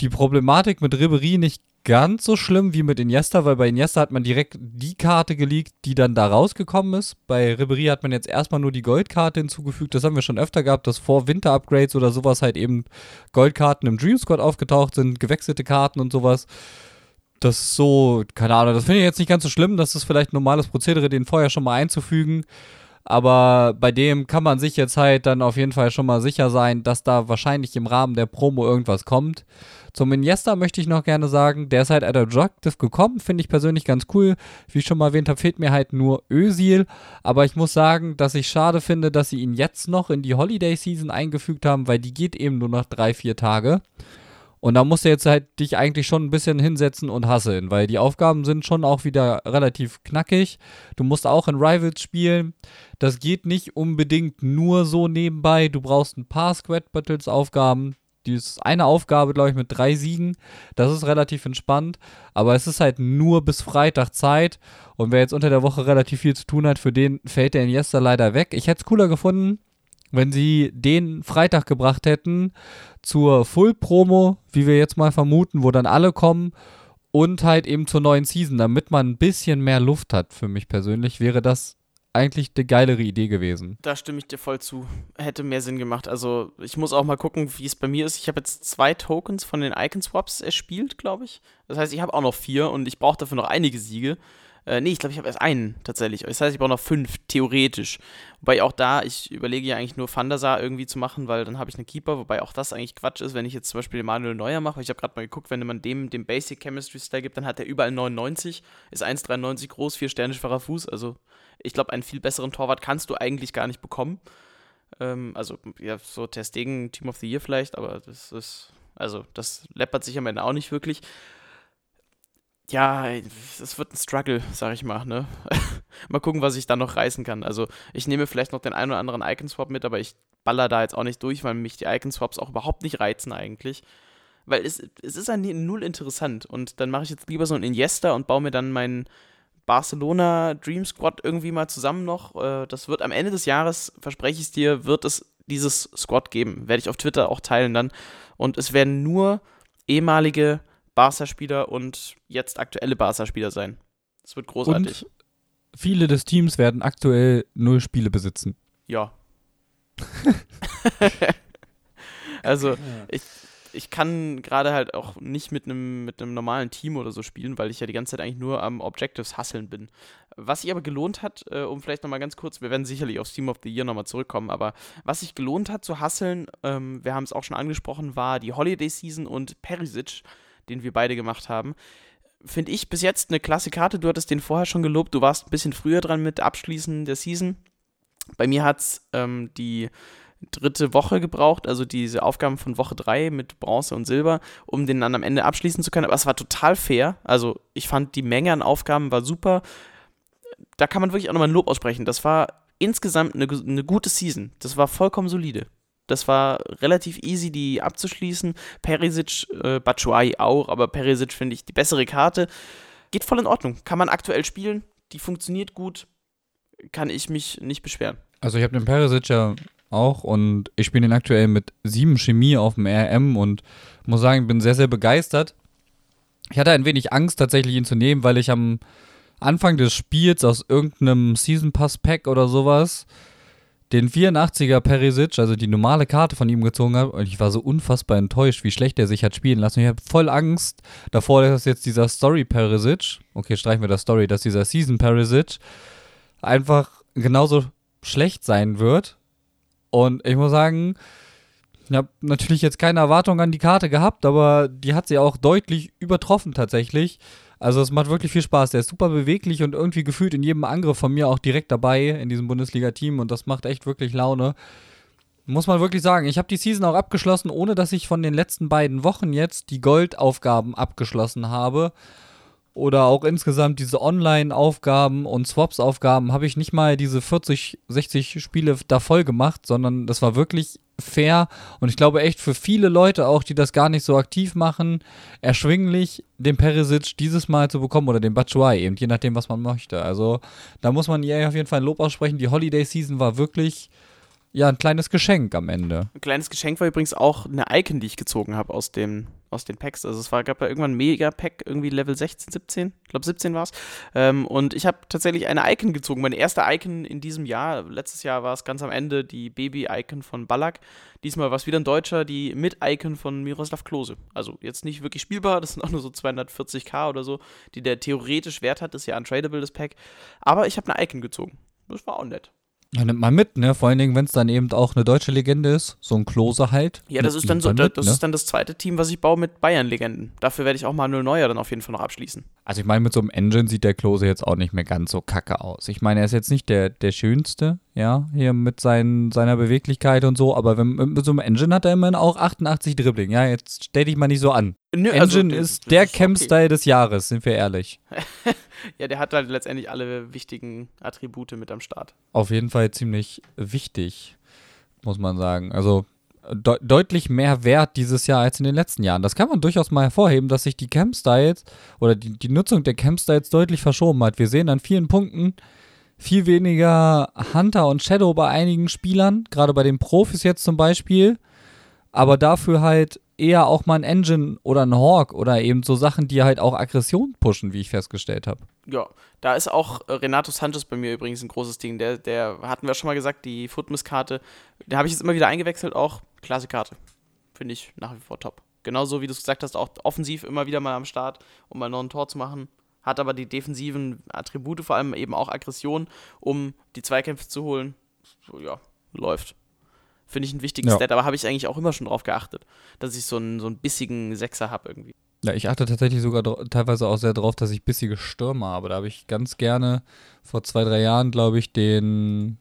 die Problematik mit Ribery nicht ganz so schlimm wie mit Iniesta, weil bei Iniesta hat man direkt die Karte geleakt, die dann da rausgekommen ist. Bei Ribery hat man jetzt erstmal nur die Goldkarte hinzugefügt. Das haben wir schon öfter gehabt, dass vor Winter-Upgrades oder sowas halt eben Goldkarten im Dream Squad aufgetaucht sind, gewechselte Karten und sowas das so, keine Ahnung, das finde ich jetzt nicht ganz so schlimm. Das ist vielleicht ein normales Prozedere, den vorher schon mal einzufügen. Aber bei dem kann man sich jetzt halt dann auf jeden Fall schon mal sicher sein, dass da wahrscheinlich im Rahmen der Promo irgendwas kommt. Zum Iniesta möchte ich noch gerne sagen, der ist halt Adaptive gekommen, finde ich persönlich ganz cool. Wie ich schon mal erwähnt habe, fehlt mir halt nur Özil. Aber ich muss sagen, dass ich schade finde, dass sie ihn jetzt noch in die Holiday Season eingefügt haben, weil die geht eben nur noch drei, vier Tage. Und da musst du jetzt halt dich eigentlich schon ein bisschen hinsetzen und hasseln, weil die Aufgaben sind schon auch wieder relativ knackig. Du musst auch in Rivals spielen. Das geht nicht unbedingt nur so nebenbei. Du brauchst ein paar Squad Battles Aufgaben. die ist eine Aufgabe, glaube ich, mit drei Siegen. Das ist relativ entspannt. Aber es ist halt nur bis Freitag Zeit. Und wer jetzt unter der Woche relativ viel zu tun hat, für den fällt der Iniesta leider weg. Ich hätte es cooler gefunden, wenn sie den Freitag gebracht hätten zur Full-Promo, wie wir jetzt mal vermuten, wo dann alle kommen. Und halt eben zur neuen Season, damit man ein bisschen mehr Luft hat, für mich persönlich, wäre das eigentlich eine geilere Idee gewesen.
Da stimme ich dir voll zu. Hätte mehr Sinn gemacht. Also ich muss auch mal gucken, wie es bei mir ist. Ich habe jetzt zwei Tokens von den Icon Swaps erspielt, glaube ich. Das heißt, ich habe auch noch vier und ich brauche dafür noch einige Siege. Äh, nee, ich glaube, ich habe erst einen tatsächlich. Das heißt, ich brauche noch fünf, theoretisch. Wobei auch da, ich überlege ja eigentlich nur Fandasa irgendwie zu machen, weil dann habe ich einen Keeper, wobei auch das eigentlich Quatsch ist, wenn ich jetzt zum Beispiel den Manuel Neuer mache. Ich habe gerade mal geguckt, wenn man dem den Basic Chemistry Style gibt, dann hat er überall 99, ist 1,93 groß, 4 Sterne schwacher Fuß. Also ich glaube, einen viel besseren Torwart kannst du eigentlich gar nicht bekommen. Ähm, also, ja, so Testegen, Team of the Year vielleicht, aber das ist, also, das läppert sich am Ende auch nicht wirklich. Ja, es wird ein Struggle, sag ich mal, ne? mal gucken, was ich da noch reißen kann. Also, ich nehme vielleicht noch den einen oder anderen Icon-Swap mit, aber ich baller da jetzt auch nicht durch, weil mich die Icon-Swaps auch überhaupt nicht reizen eigentlich. Weil es, es ist ein null interessant. Und dann mache ich jetzt lieber so ein Iniesta und baue mir dann meinen Barcelona Dream Squad irgendwie mal zusammen noch. Äh, das wird am Ende des Jahres, verspreche ich es dir, wird es dieses Squad geben. Werde ich auf Twitter auch teilen dann. Und es werden nur ehemalige Barca-Spieler und jetzt aktuelle Barca-Spieler sein. Das wird großartig. Und
viele des Teams werden aktuell null Spiele besitzen.
Ja. also, ich, ich kann gerade halt auch nicht mit einem mit normalen Team oder so spielen, weil ich ja die ganze Zeit eigentlich nur am Objectives hasseln bin. Was sich aber gelohnt hat, äh, um vielleicht nochmal ganz kurz, wir werden sicherlich aufs Team of the Year nochmal zurückkommen, aber was sich gelohnt hat zu hasseln, ähm, wir haben es auch schon angesprochen, war die Holiday Season und Perisic, den wir beide gemacht haben. Finde ich bis jetzt eine klasse Karte. Du hattest den vorher schon gelobt, du warst ein bisschen früher dran mit Abschließen der Season. Bei mir hat es ähm, die dritte Woche gebraucht, also diese Aufgaben von Woche 3 mit Bronze und Silber, um den dann am Ende abschließen zu können. Aber es war total fair. Also ich fand die Menge an Aufgaben war super. Da kann man wirklich auch nochmal ein Lob aussprechen. Das war insgesamt eine, eine gute Season. Das war vollkommen solide. Das war relativ easy, die abzuschließen. Perisic, äh, Batshuayi auch, aber Perisic finde ich die bessere Karte. Geht voll in Ordnung. Kann man aktuell spielen. Die funktioniert gut. Kann ich mich nicht beschweren.
Also ich habe den Perisic ja auch und ich spiele ihn aktuell mit sieben Chemie auf dem RM und muss sagen, ich bin sehr, sehr begeistert. Ich hatte ein wenig Angst, tatsächlich ihn zu nehmen, weil ich am Anfang des Spiels aus irgendeinem Season Pass Pack oder sowas den 84er Perisic, also die normale Karte von ihm gezogen habe und ich war so unfassbar enttäuscht, wie schlecht er sich hat spielen lassen. Ich habe voll Angst davor, dass jetzt dieser Story Perisic, okay, streichen wir das Story, dass dieser Season Perisic einfach genauso schlecht sein wird und ich muss sagen, ich habe natürlich jetzt keine Erwartung an die Karte gehabt, aber die hat sie auch deutlich übertroffen tatsächlich. Also es macht wirklich viel Spaß. Der ist super beweglich und irgendwie gefühlt in jedem Angriff von mir auch direkt dabei in diesem Bundesliga-Team und das macht echt wirklich Laune. Muss man wirklich sagen. Ich habe die Season auch abgeschlossen, ohne dass ich von den letzten beiden Wochen jetzt die Goldaufgaben abgeschlossen habe oder auch insgesamt diese Online-Aufgaben und Swaps-Aufgaben habe ich nicht mal diese 40, 60 Spiele da voll gemacht, sondern das war wirklich fair und ich glaube echt für viele Leute auch, die das gar nicht so aktiv machen, erschwinglich, den Perisic dieses Mal zu bekommen oder den Batshuayi eben, je nachdem, was man möchte. Also da muss man ihr auf jeden Fall ein Lob aussprechen. Die Holiday-Season war wirklich ja, ein kleines Geschenk am Ende.
Ein kleines Geschenk war übrigens auch eine Icon, die ich gezogen habe aus, aus den Packs. Also es war, gab ja irgendwann ein Mega-Pack, irgendwie Level 16, 17, ich glaube 17 war es. Ähm, und ich habe tatsächlich eine Icon gezogen. Meine erste Icon in diesem Jahr, letztes Jahr war es ganz am Ende die Baby-Icon von Ballack. Diesmal war es wieder ein Deutscher, die Mit-Icon von Miroslav Klose. Also jetzt nicht wirklich spielbar, das sind auch nur so 240k oder so, die der theoretisch Wert hat, das ist ja untradable, das Pack. Aber ich habe eine Icon gezogen. Das war auch nett.
Ja, nimmt man mit, ne? Vor allen Dingen, wenn es dann eben auch eine deutsche Legende ist, so ein Klose halt.
Ja, das ist dann so, mit, das ne? ist dann das zweite Team, was ich baue mit Bayern-Legenden. Dafür werde ich auch mal null Neuer dann auf jeden Fall noch abschließen.
Also ich meine, mit so einem Engine sieht der Klose jetzt auch nicht mehr ganz so kacke aus. Ich meine, er ist jetzt nicht der, der schönste, ja, hier mit seinen, seiner Beweglichkeit und so, aber wenn, mit so einem Engine hat er immerhin auch 88 Dribbling, ja, jetzt stell dich mal nicht so an. Nö, also Engine also, ist der Camp-Style okay. des Jahres, sind wir ehrlich.
ja, der hat halt letztendlich alle wichtigen Attribute mit am Start.
Auf jeden Fall ziemlich wichtig, muss man sagen. Also de deutlich mehr wert dieses Jahr als in den letzten Jahren. Das kann man durchaus mal hervorheben, dass sich die Camp-Styles oder die, die Nutzung der Camp-Styles deutlich verschoben hat. Wir sehen an vielen Punkten viel weniger Hunter und Shadow bei einigen Spielern, gerade bei den Profis jetzt zum Beispiel, aber dafür halt eher auch mal ein Engine oder ein Hawk oder eben so Sachen, die halt auch Aggression pushen, wie ich festgestellt habe.
Ja, da ist auch äh, Renato Sanchez bei mir übrigens ein großes Ding. Der, der hatten wir schon mal gesagt, die Footmiss-Karte, der habe ich jetzt immer wieder eingewechselt, auch klasse Karte. Finde ich nach wie vor top. Genauso wie du es gesagt hast, auch offensiv immer wieder mal am Start, um mal noch ein Tor zu machen. Hat aber die defensiven Attribute, vor allem eben auch Aggression, um die Zweikämpfe zu holen. So, ja, läuft. Finde ich einen wichtigen ja. Stat, aber habe ich eigentlich auch immer schon drauf geachtet, dass ich so einen, so einen bissigen Sechser habe irgendwie.
Ja, ich achte tatsächlich sogar teilweise auch sehr drauf, dass ich bissige Stürmer habe. Da habe ich ganz gerne vor zwei, drei Jahren, glaube ich, den,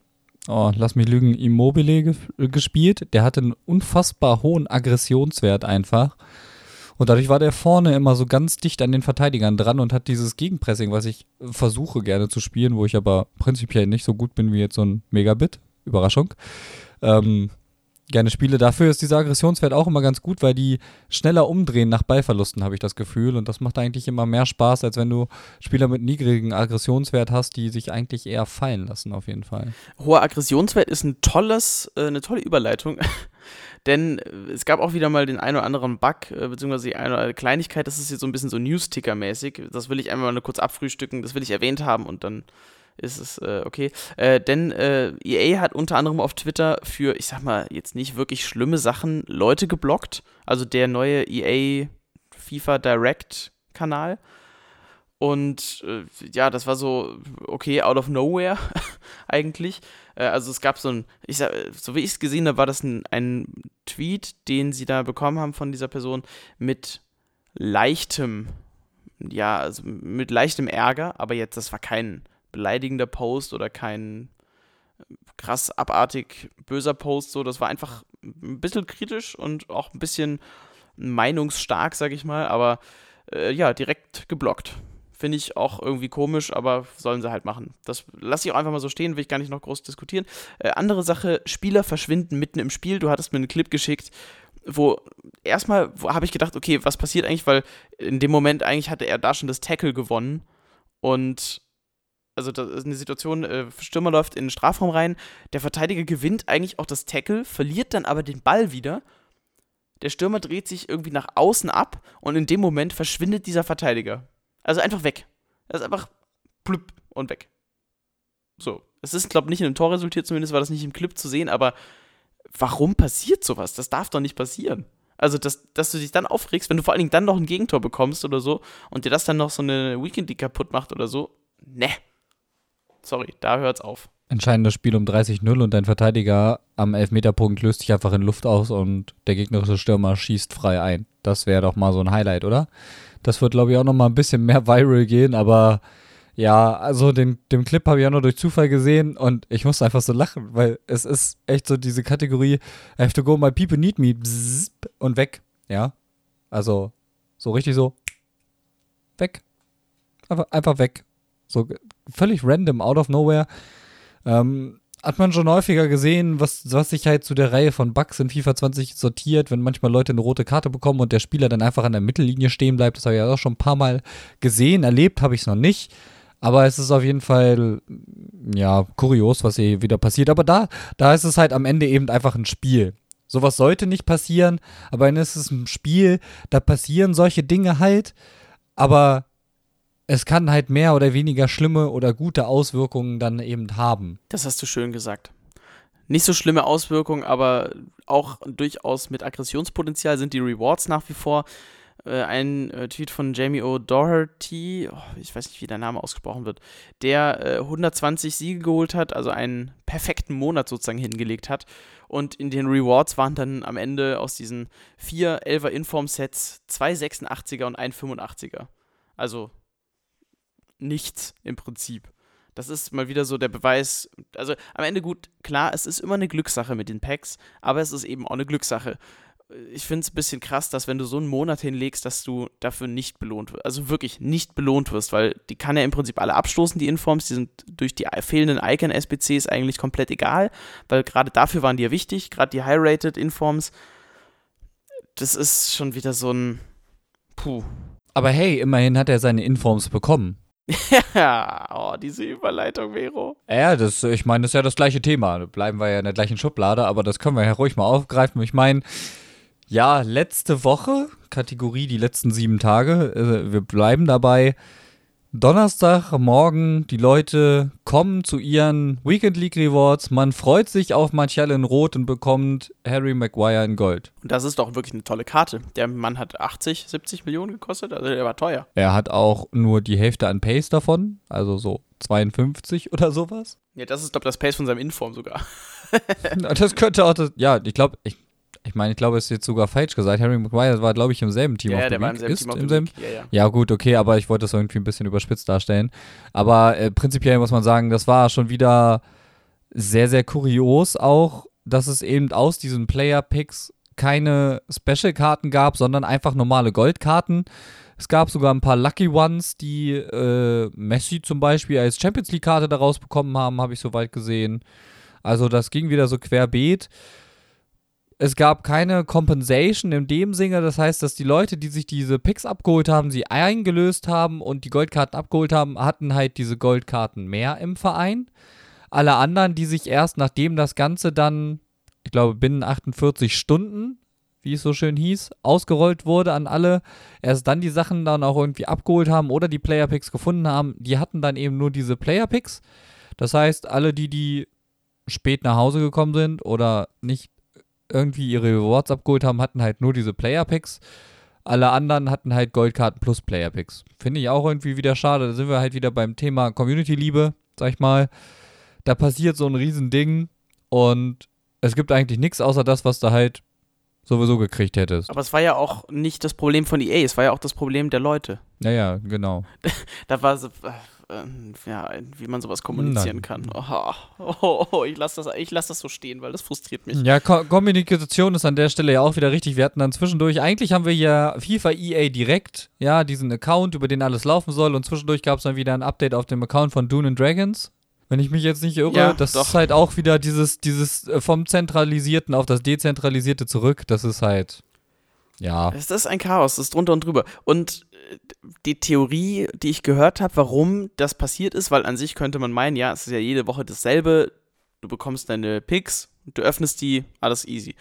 oh, lass mich lügen, Immobile ge gespielt. Der hatte einen unfassbar hohen Aggressionswert einfach. Und dadurch war der vorne immer so ganz dicht an den Verteidigern dran und hat dieses Gegenpressing, was ich versuche gerne zu spielen, wo ich aber prinzipiell nicht so gut bin wie jetzt so ein Megabit. Überraschung. Ähm, gerne spiele. Dafür ist dieser Aggressionswert auch immer ganz gut, weil die schneller umdrehen nach Ballverlusten, habe ich das Gefühl. Und das macht eigentlich immer mehr Spaß, als wenn du Spieler mit niedrigem Aggressionswert hast, die sich eigentlich eher fallen lassen, auf jeden Fall.
Hoher Aggressionswert ist ein tolles, äh, eine tolle Überleitung. Denn es gab auch wieder mal den einen oder anderen Bug, äh, beziehungsweise die eine oder andere Kleinigkeit, das ist jetzt so ein bisschen so Newsticker-mäßig. Das will ich einmal nur kurz abfrühstücken, das will ich erwähnt haben und dann ist es äh, okay. Äh, denn äh, EA hat unter anderem auf Twitter für, ich sag mal, jetzt nicht wirklich schlimme Sachen Leute geblockt. Also der neue EA FIFA Direct Kanal. Und äh, ja, das war so, okay, out of nowhere eigentlich. Äh, also es gab so ein, ich sag, so wie ich es gesehen habe, war das ein, ein Tweet, den sie da bekommen haben von dieser Person mit leichtem, ja, also mit leichtem Ärger, aber jetzt, das war kein beleidigender Post oder kein krass abartig böser Post. So, das war einfach ein bisschen kritisch und auch ein bisschen meinungsstark, sag ich mal, aber äh, ja, direkt geblockt. Finde ich auch irgendwie komisch, aber sollen sie halt machen. Das lasse ich auch einfach mal so stehen, will ich gar nicht noch groß diskutieren. Äh, andere Sache, Spieler verschwinden mitten im Spiel. Du hattest mir einen Clip geschickt, wo erstmal habe ich gedacht, okay, was passiert eigentlich, weil in dem Moment eigentlich hatte er da schon das Tackle gewonnen und also das ist eine Situation, äh, Stürmer läuft in den Strafraum rein, der Verteidiger gewinnt eigentlich auch das Tackle, verliert dann aber den Ball wieder. Der Stürmer dreht sich irgendwie nach außen ab und in dem Moment verschwindet dieser Verteidiger. Also einfach weg. Er ist einfach plüpp und weg. So. Es ist, glaube ich, nicht in einem Tor resultiert, zumindest war das nicht im Clip zu sehen, aber warum passiert sowas? Das darf doch nicht passieren. Also, dass, dass du dich dann aufregst, wenn du vor allen Dingen dann noch ein Gegentor bekommst oder so und dir das dann noch so eine Weekend League kaputt macht oder so. Ne. Sorry, da hört's auf.
Entscheidendes Spiel um 30-0 und dein Verteidiger am Elfmeterpunkt löst sich einfach in Luft aus und der gegnerische Stürmer schießt frei ein. Das wäre doch mal so ein Highlight, oder? Das wird, glaube ich, auch noch mal ein bisschen mehr viral gehen, aber ja, also den, den Clip habe ich auch nur durch Zufall gesehen und ich musste einfach so lachen, weil es ist echt so diese Kategorie, I have to go, my people need me, und weg, ja. Also, so richtig so, weg. Einfach, einfach weg. So völlig random, out of nowhere. Ähm, hat man schon häufiger gesehen, was, was sich halt zu der Reihe von Bugs in FIFA 20 sortiert, wenn manchmal Leute eine rote Karte bekommen und der Spieler dann einfach an der Mittellinie stehen bleibt. Das habe ich ja auch schon ein paar Mal gesehen. Erlebt habe ich es noch nicht. Aber es ist auf jeden Fall, ja, kurios, was hier wieder passiert. Aber da, da ist es halt am Ende eben einfach ein Spiel. Sowas sollte nicht passieren, aber dann ist es ein Spiel, da passieren solche Dinge halt. Aber es kann halt mehr oder weniger schlimme oder gute Auswirkungen dann eben haben.
Das hast du schön gesagt. Nicht so schlimme Auswirkungen, aber auch durchaus mit Aggressionspotenzial sind die Rewards nach wie vor. Äh, ein äh, Tweet von Jamie O'Doherty, oh, ich weiß nicht, wie der Name ausgesprochen wird, der äh, 120 Siege geholt hat, also einen perfekten Monat sozusagen hingelegt hat. Und in den Rewards waren dann am Ende aus diesen vier 11er Inform-Sets zwei 86er und ein 85er. Also nichts im Prinzip. Das ist mal wieder so der Beweis. Also am Ende gut, klar, es ist immer eine Glückssache mit den Packs, aber es ist eben auch eine Glückssache. ich finde es ein bisschen krass, dass wenn du so einen Monat hinlegst, dass du dafür nicht belohnt wirst. Also wirklich nicht belohnt wirst, weil die kann ja im Prinzip alle abstoßen, die Informs. Die sind durch die fehlenden Icon-SBCs eigentlich komplett egal, weil gerade dafür waren die ja wichtig, gerade die High-Rated Informs. Das ist schon wieder so ein. Puh.
Aber hey, immerhin hat er seine Informs bekommen.
Ja, oh, diese Überleitung, Vero.
Ja, das, ich meine, das ist ja das gleiche Thema. Bleiben wir ja in der gleichen Schublade, aber das können wir ja ruhig mal aufgreifen. Ich meine, ja, letzte Woche, Kategorie die letzten sieben Tage, äh, wir bleiben dabei. Donnerstagmorgen, die Leute kommen zu ihren Weekend League Rewards. Man freut sich auf Martial in Rot und bekommt Harry Maguire in Gold.
Und das ist doch wirklich eine tolle Karte. Der Mann hat 80, 70 Millionen gekostet, also der war teuer.
Er hat auch nur die Hälfte an Pace davon, also so 52 oder sowas.
Ja, das ist, glaube ich, das Pace von seinem Inform sogar.
das könnte auch das, ja, ich glaube, ich ich meine, ich glaube, es ist jetzt sogar falsch gesagt. Harry Maguire war, glaube ich, im selben Team.
Ja,
auf
der
war
im selben
ist
Team auf
im selben?
Ja, ja.
ja, gut, okay, aber ich wollte das irgendwie ein bisschen überspitzt darstellen. Aber äh, prinzipiell muss man sagen, das war schon wieder sehr, sehr kurios auch, dass es eben aus diesen Player-Picks keine Special-Karten gab, sondern einfach normale Goldkarten. Es gab sogar ein paar Lucky Ones, die äh, Messi zum Beispiel als Champions League-Karte daraus bekommen haben, habe ich soweit gesehen. Also das ging wieder so querbeet. Es gab keine Compensation in dem Sinne, das heißt, dass die Leute, die sich diese Picks abgeholt haben, sie eingelöst haben und die Goldkarten abgeholt haben, hatten halt diese Goldkarten mehr im Verein. Alle anderen, die sich erst nachdem das Ganze dann, ich glaube, binnen 48 Stunden, wie es so schön hieß, ausgerollt wurde an alle, erst dann die Sachen dann auch irgendwie abgeholt haben oder die Player Picks gefunden haben, die hatten dann eben nur diese Player Picks. Das heißt, alle, die, die spät nach Hause gekommen sind oder nicht irgendwie ihre Rewards abgeholt haben, hatten halt nur diese Player-Picks. Alle anderen hatten halt Goldkarten plus Player-Picks. Finde ich auch irgendwie wieder schade. Da sind wir halt wieder beim Thema Community-Liebe, sag ich mal. Da passiert so ein Riesending und es gibt eigentlich nichts außer das, was du halt sowieso gekriegt hättest.
Aber es war ja auch nicht das Problem von EA, es war ja auch das Problem der Leute.
Naja, genau.
da war so, ähm, ja, wie man sowas kommunizieren Nein. kann. Oh, oh, oh, ich lasse das, lass das so stehen, weil das frustriert mich.
Ja, Ko Kommunikation ist an der Stelle ja auch wieder richtig. Wir hatten dann zwischendurch, eigentlich haben wir ja FIFA EA direkt, ja, diesen Account, über den alles laufen soll und zwischendurch gab es dann wieder ein Update auf dem Account von Dune and Dragons. Wenn ich mich jetzt nicht irre, ja, das doch. ist halt auch wieder dieses, dieses äh, vom Zentralisierten auf das Dezentralisierte zurück. Das ist halt, ja.
Es ist ein Chaos, das ist drunter und drüber. Und die Theorie, die ich gehört habe, warum das passiert ist, weil an sich könnte man meinen, ja, es ist ja jede Woche dasselbe, du bekommst deine Picks, du öffnest die, alles easy.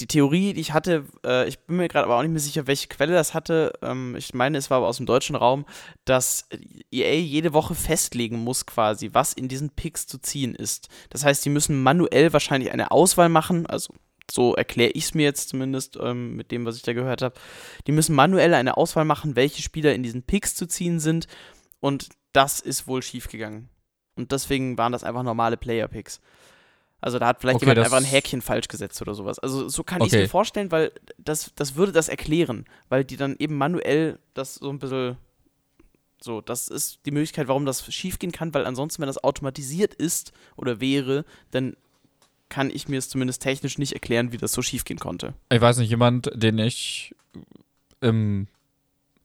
Die Theorie, die ich hatte, äh, ich bin mir gerade aber auch nicht mehr sicher, welche Quelle das hatte, ähm, ich meine, es war aber aus dem deutschen Raum, dass EA jede Woche festlegen muss quasi, was in diesen Picks zu ziehen ist. Das heißt, die müssen manuell wahrscheinlich eine Auswahl machen, also so erkläre ich es mir jetzt zumindest ähm, mit dem, was ich da gehört habe. Die müssen manuell eine Auswahl machen, welche Spieler in diesen Picks zu ziehen sind. Und das ist wohl schiefgegangen. Und deswegen waren das einfach normale Player-Picks. Also da hat vielleicht okay, jemand einfach ein Häkchen falsch gesetzt oder sowas. Also so kann okay. ich es mir vorstellen, weil das, das würde das erklären. Weil die dann eben manuell das so ein bisschen so, das ist die Möglichkeit, warum das schiefgehen kann, weil ansonsten, wenn das automatisiert ist oder wäre, dann kann ich mir es zumindest technisch nicht erklären, wie das so schiefgehen konnte.
Ich weiß nicht, jemand, den ich im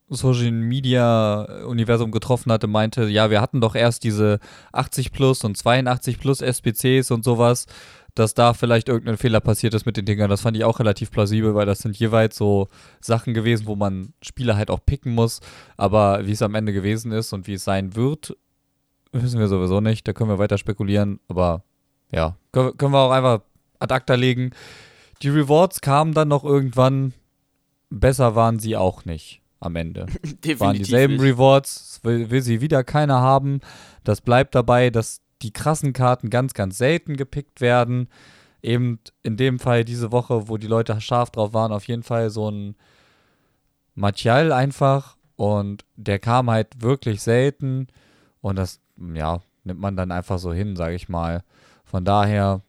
Social Media Universum getroffen hatte, meinte, ja, wir hatten doch erst diese 80 plus und 82 plus SPCs und sowas, dass da vielleicht irgendein Fehler passiert ist mit den Dingern. Das fand ich auch relativ plausibel, weil das sind jeweils so Sachen gewesen, wo man Spieler halt auch picken muss. Aber wie es am Ende gewesen ist und wie es sein wird, wissen wir sowieso nicht. Da können wir weiter spekulieren. Aber ja, können, wir auch einfach ad acta legen. Die Rewards kamen dann noch irgendwann. Besser waren sie auch nicht am Ende. Definitiv waren dieselben nicht. Rewards, will, will sie wieder keiner haben. Das bleibt dabei, dass die krassen Karten ganz, ganz selten gepickt werden. Eben in dem Fall diese Woche, wo die Leute scharf drauf waren, auf jeden Fall so ein Martial einfach. Und der kam halt wirklich selten. Und das, ja, nimmt man dann einfach so hin, sage ich mal. Von daher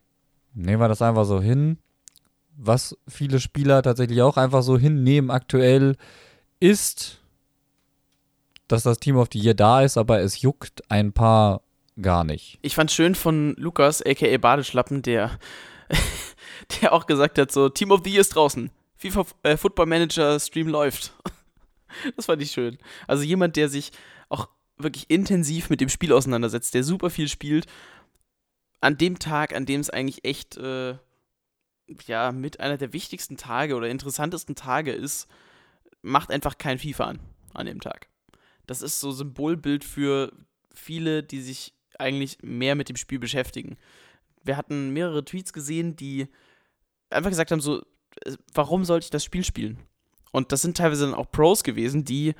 nehmen wir das einfach so hin. Was viele Spieler tatsächlich auch einfach so hinnehmen aktuell ist, dass das Team of the Year da ist, aber es juckt ein paar gar nicht.
Ich fand schön von Lukas, aka Badeschlappen, der, der auch gesagt hat: so, Team of the Year ist draußen. FIFA äh, Football Manager Stream läuft. das fand ich schön. Also jemand, der sich auch wirklich intensiv mit dem Spiel auseinandersetzt, der super viel spielt, an dem Tag, an dem es eigentlich echt äh, ja mit einer der wichtigsten Tage oder interessantesten Tage ist, macht einfach kein FIFA an an dem Tag. Das ist so Symbolbild für viele, die sich eigentlich mehr mit dem Spiel beschäftigen. Wir hatten mehrere Tweets gesehen, die einfach gesagt haben, so, äh, warum sollte ich das Spiel spielen? Und das sind teilweise dann auch Pros gewesen, die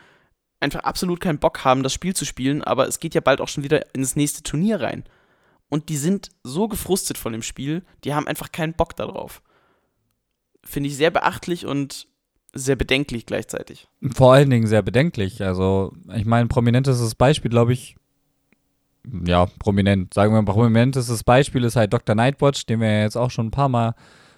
einfach absolut keinen Bock haben, das Spiel zu spielen, aber es geht ja bald auch schon wieder ins nächste Turnier rein. Und die sind so gefrustet von dem Spiel, die haben einfach keinen Bock darauf. Finde ich sehr beachtlich und sehr bedenklich gleichzeitig.
Vor allen Dingen sehr bedenklich. Also, ich meine, prominentestes Beispiel, glaube ich, ja, prominent, sagen wir mal, prominentestes Beispiel ist halt Dr. Nightwatch, den wir jetzt auch schon ein paar Mal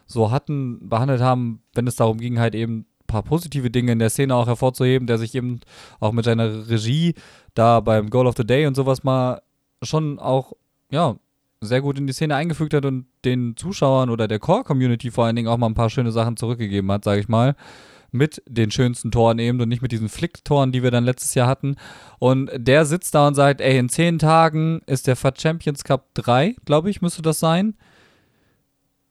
so hatten, behandelt haben, wenn es darum ging, halt eben ein paar positive Dinge in der Szene auch hervorzuheben, der sich eben auch mit seiner Regie da beim Goal of the Day und sowas mal schon auch, ja, sehr gut in die Szene eingefügt hat und den Zuschauern oder der Core-Community vor allen Dingen auch mal ein paar schöne Sachen zurückgegeben hat, sage ich mal mit den schönsten Toren eben und nicht mit diesen Flick-Toren, die wir dann letztes Jahr hatten. Und der sitzt da und sagt, ey, in zehn Tagen ist der FAT Champions Cup 3, glaube ich, müsste das sein.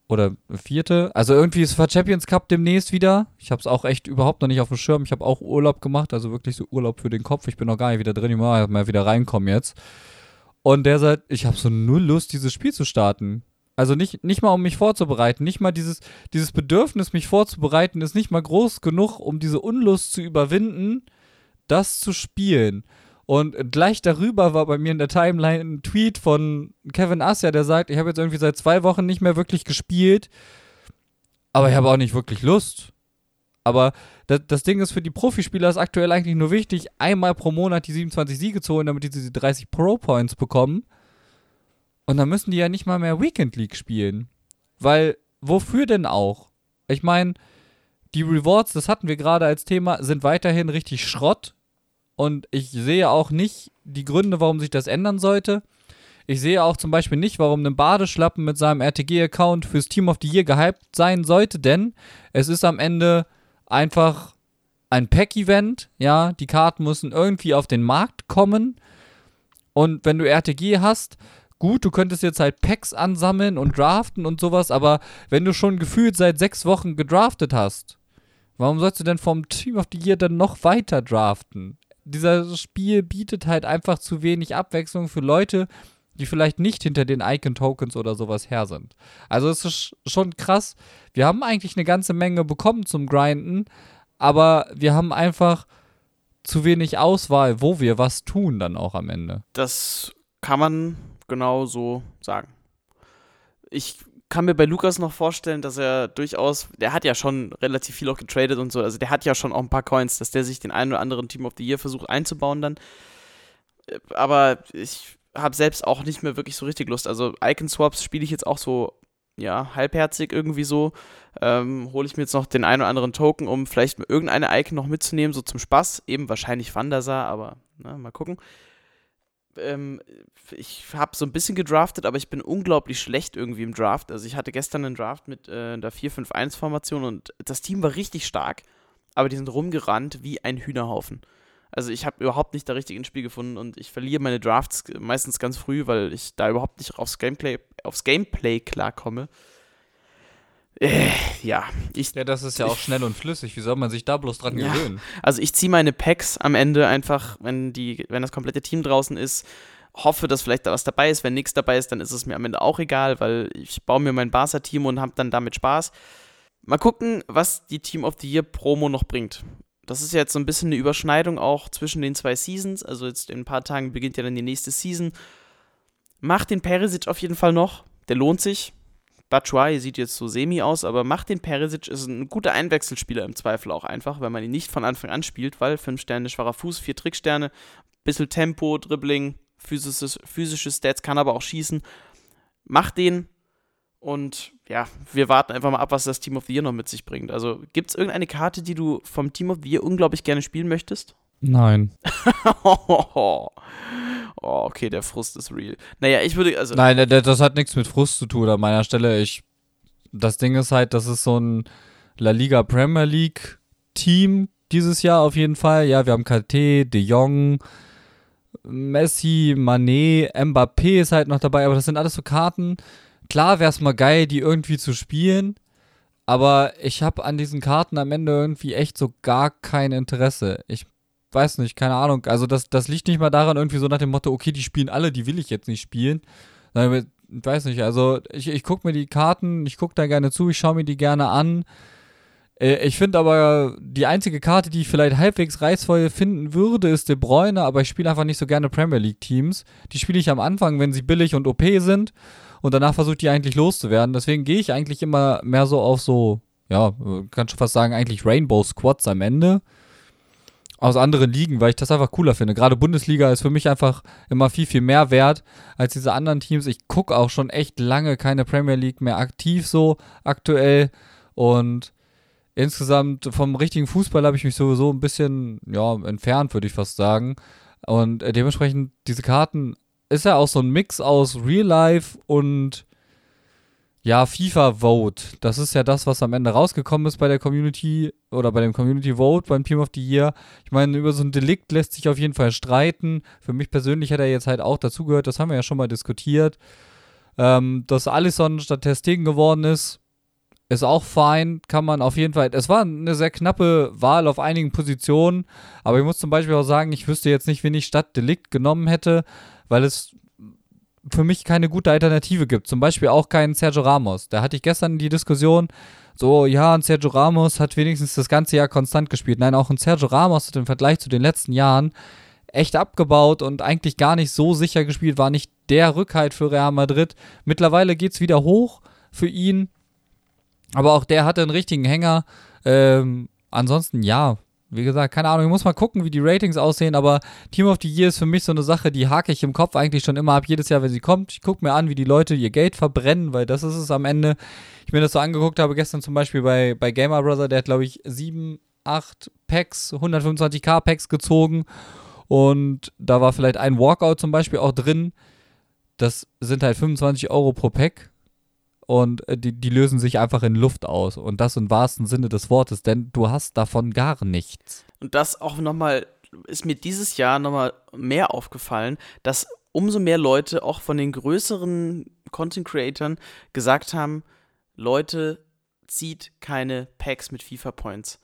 Oder vierte. Also irgendwie ist FAT Champions Cup demnächst wieder. Ich habe es auch echt überhaupt noch nicht auf dem Schirm. Ich habe auch Urlaub gemacht, also wirklich so Urlaub für den Kopf. Ich bin noch gar nicht wieder drin. Ich muss mal wieder reinkommen jetzt. Und der sagt, ich habe so null Lust, dieses Spiel zu starten. Also nicht, nicht mal, um mich vorzubereiten. Nicht mal dieses, dieses Bedürfnis, mich vorzubereiten, ist nicht mal groß genug, um diese Unlust zu überwinden, das zu spielen. Und gleich darüber war bei mir in der Timeline ein Tweet von Kevin Assia, der sagt, ich habe jetzt irgendwie seit zwei Wochen nicht mehr wirklich gespielt, aber ich habe auch nicht wirklich Lust. Aber das, das, Ding ist, für die Profispieler ist aktuell eigentlich nur wichtig, einmal pro Monat die 27 Siege zu holen, damit die diese 30 Pro-Points bekommen. Und dann müssen die ja nicht mal mehr Weekend League spielen. Weil, wofür denn auch? Ich meine, die Rewards, das hatten wir gerade als Thema, sind weiterhin richtig Schrott. Und ich sehe auch nicht die Gründe, warum sich das ändern sollte. Ich sehe auch zum Beispiel nicht, warum ein Badeschlappen mit seinem RTG-Account fürs Team of the Year gehypt sein sollte, denn es ist am Ende einfach ein Pack-Event. Ja, die Karten müssen irgendwie auf den Markt kommen. Und wenn du RTG hast, gut, du könntest jetzt halt Packs ansammeln und draften und sowas, aber wenn du schon gefühlt seit sechs Wochen gedraftet hast, warum sollst du denn vom Team of the Year dann noch weiter draften? Dieser Spiel bietet halt einfach zu wenig Abwechslung für Leute, die vielleicht nicht hinter den Icon-Tokens oder sowas her sind. Also es ist schon krass. Wir haben eigentlich eine ganze Menge bekommen zum Grinden, aber wir haben einfach zu wenig Auswahl, wo wir was tun dann auch am Ende.
Das kann man genau so sagen. Ich kann mir bei Lukas noch vorstellen, dass er durchaus, der hat ja schon relativ viel auch getradet und so, also der hat ja schon auch ein paar Coins, dass der sich den einen oder anderen Team of the Year versucht einzubauen dann. Aber ich habe selbst auch nicht mehr wirklich so richtig Lust. Also Icon Swaps spiele ich jetzt auch so, ja, halbherzig irgendwie so. Ähm, Hole ich mir jetzt noch den einen oder anderen Token, um vielleicht irgendeine Icon noch mitzunehmen, so zum Spaß. Eben wahrscheinlich Wandersar, aber na, mal gucken ähm, ich habe so ein bisschen gedraftet, aber ich bin unglaublich schlecht irgendwie im Draft. Also ich hatte gestern einen Draft mit äh, der 4-5-1-Formation und das Team war richtig stark, aber die sind rumgerannt wie ein Hühnerhaufen. Also ich habe überhaupt nicht da richtig ins Spiel gefunden und ich verliere meine Drafts meistens ganz früh, weil ich da überhaupt nicht aufs Gameplay, aufs Gameplay klarkomme. Äh, ja,
ich. Ja, das ist ja auch schnell und flüssig. Wie soll man sich da bloß dran ja, gewöhnen?
Also ich ziehe meine Packs am Ende einfach, wenn die, wenn das komplette Team draußen ist, hoffe, dass vielleicht da was dabei ist. Wenn nichts dabei ist, dann ist es mir am Ende auch egal, weil ich baue mir mein Barca-Team und habe dann damit Spaß. Mal gucken, was die Team of the Year Promo noch bringt. Das ist jetzt so ein bisschen eine Überschneidung auch zwischen den zwei Seasons. Also jetzt in ein paar Tagen beginnt ja dann die nächste Season. Macht den Perisic auf jeden Fall noch. Der lohnt sich. Batshuayi sieht jetzt so semi aus, aber macht den Perisic ist ein guter Einwechselspieler im Zweifel auch einfach, weil man ihn nicht von Anfang an spielt, weil 5 Sterne schwacher Fuß, 4 Tricksterne, bisschen Tempo, Dribbling, physisches, physische Stats, kann aber auch schießen. Macht den und ja, wir warten einfach mal ab, was das Team of the Year noch mit sich bringt. Also gibt es irgendeine Karte, die du vom Team of the Year unglaublich gerne spielen möchtest?
Nein.
oh, okay, der Frust ist real. Naja, ich würde, also.
Nein, das hat nichts mit Frust zu tun an meiner Stelle. Ich, das Ding ist halt, das ist so ein, La Liga Premier League Team dieses Jahr auf jeden Fall. Ja, wir haben KT, De Jong, Messi, Manet, Mbappé ist halt noch dabei, aber das sind alles so Karten. Klar wäre es mal geil, die irgendwie zu spielen, aber ich habe an diesen Karten am Ende irgendwie echt so gar kein Interesse. Ich weiß nicht, keine Ahnung. Also das, das liegt nicht mal daran, irgendwie so nach dem Motto, okay, die spielen alle, die will ich jetzt nicht spielen. Ich weiß nicht, also ich, ich gucke mir die Karten, ich gucke da gerne zu, ich schaue mir die gerne an. Äh, ich finde aber, die einzige Karte, die ich vielleicht halbwegs reizvoll finden würde, ist De Bruyne, aber ich spiele einfach nicht so gerne Premier League Teams. Die spiele ich am Anfang, wenn sie billig und OP sind und danach versuche ich die eigentlich loszuwerden. Deswegen gehe ich eigentlich immer mehr so auf so, ja, kann schon fast sagen, eigentlich Rainbow Squads am Ende. Aus anderen Ligen, weil ich das einfach cooler finde. Gerade Bundesliga ist für mich einfach immer viel, viel mehr wert als diese anderen Teams. Ich gucke auch schon echt lange keine Premier League mehr aktiv so aktuell. Und insgesamt vom richtigen Fußball habe ich mich sowieso ein bisschen ja, entfernt, würde ich fast sagen. Und äh, dementsprechend, diese Karten ist ja auch so ein Mix aus Real Life und ja, FIFA Vote. Das ist ja das, was am Ende rausgekommen ist bei der Community oder bei dem Community Vote beim Team of the Year. Ich meine, über so ein Delikt lässt sich auf jeden Fall streiten. Für mich persönlich hat er jetzt halt auch dazugehört, das haben wir ja schon mal diskutiert. Ähm, dass Allison statt Testegen geworden ist, ist auch fein, kann man auf jeden Fall. Es war eine sehr knappe Wahl auf einigen Positionen, aber ich muss zum Beispiel auch sagen, ich wüsste jetzt nicht, wen ich statt Delikt genommen hätte, weil es für mich keine gute Alternative gibt. Zum Beispiel auch keinen Sergio Ramos. Da hatte ich gestern die Diskussion, so, ja, ein Sergio Ramos hat wenigstens das ganze Jahr konstant gespielt. Nein, auch ein Sergio Ramos hat im Vergleich zu den letzten Jahren echt abgebaut und eigentlich gar nicht so sicher gespielt, war nicht der Rückhalt für Real Madrid. Mittlerweile geht es wieder hoch für ihn. Aber auch der hatte einen richtigen Hänger. Ähm, ansonsten, ja, wie gesagt, keine Ahnung, ich muss mal gucken, wie die Ratings aussehen, aber Team of the Year ist für mich so eine Sache, die hake ich im Kopf eigentlich schon immer ab, jedes Jahr, wenn sie kommt. Ich gucke mir an, wie die Leute ihr Geld verbrennen, weil das ist es am Ende. Ich mir das so angeguckt habe, gestern zum Beispiel bei, bei Gamer Brother, der hat, glaube ich, 7, 8 Packs, 125k Packs gezogen und da war vielleicht ein Walkout zum Beispiel auch drin. Das sind halt 25 Euro pro Pack und äh, die, die lösen sich einfach in Luft aus. Und das im wahrsten Sinne des Wortes, denn du hast davon gar nichts.
Und das auch nochmal, ist mir dieses Jahr nochmal mehr aufgefallen, dass umso mehr Leute auch von den größeren Content Creatern gesagt haben, Leute, zieht keine Packs mit FIFA Points.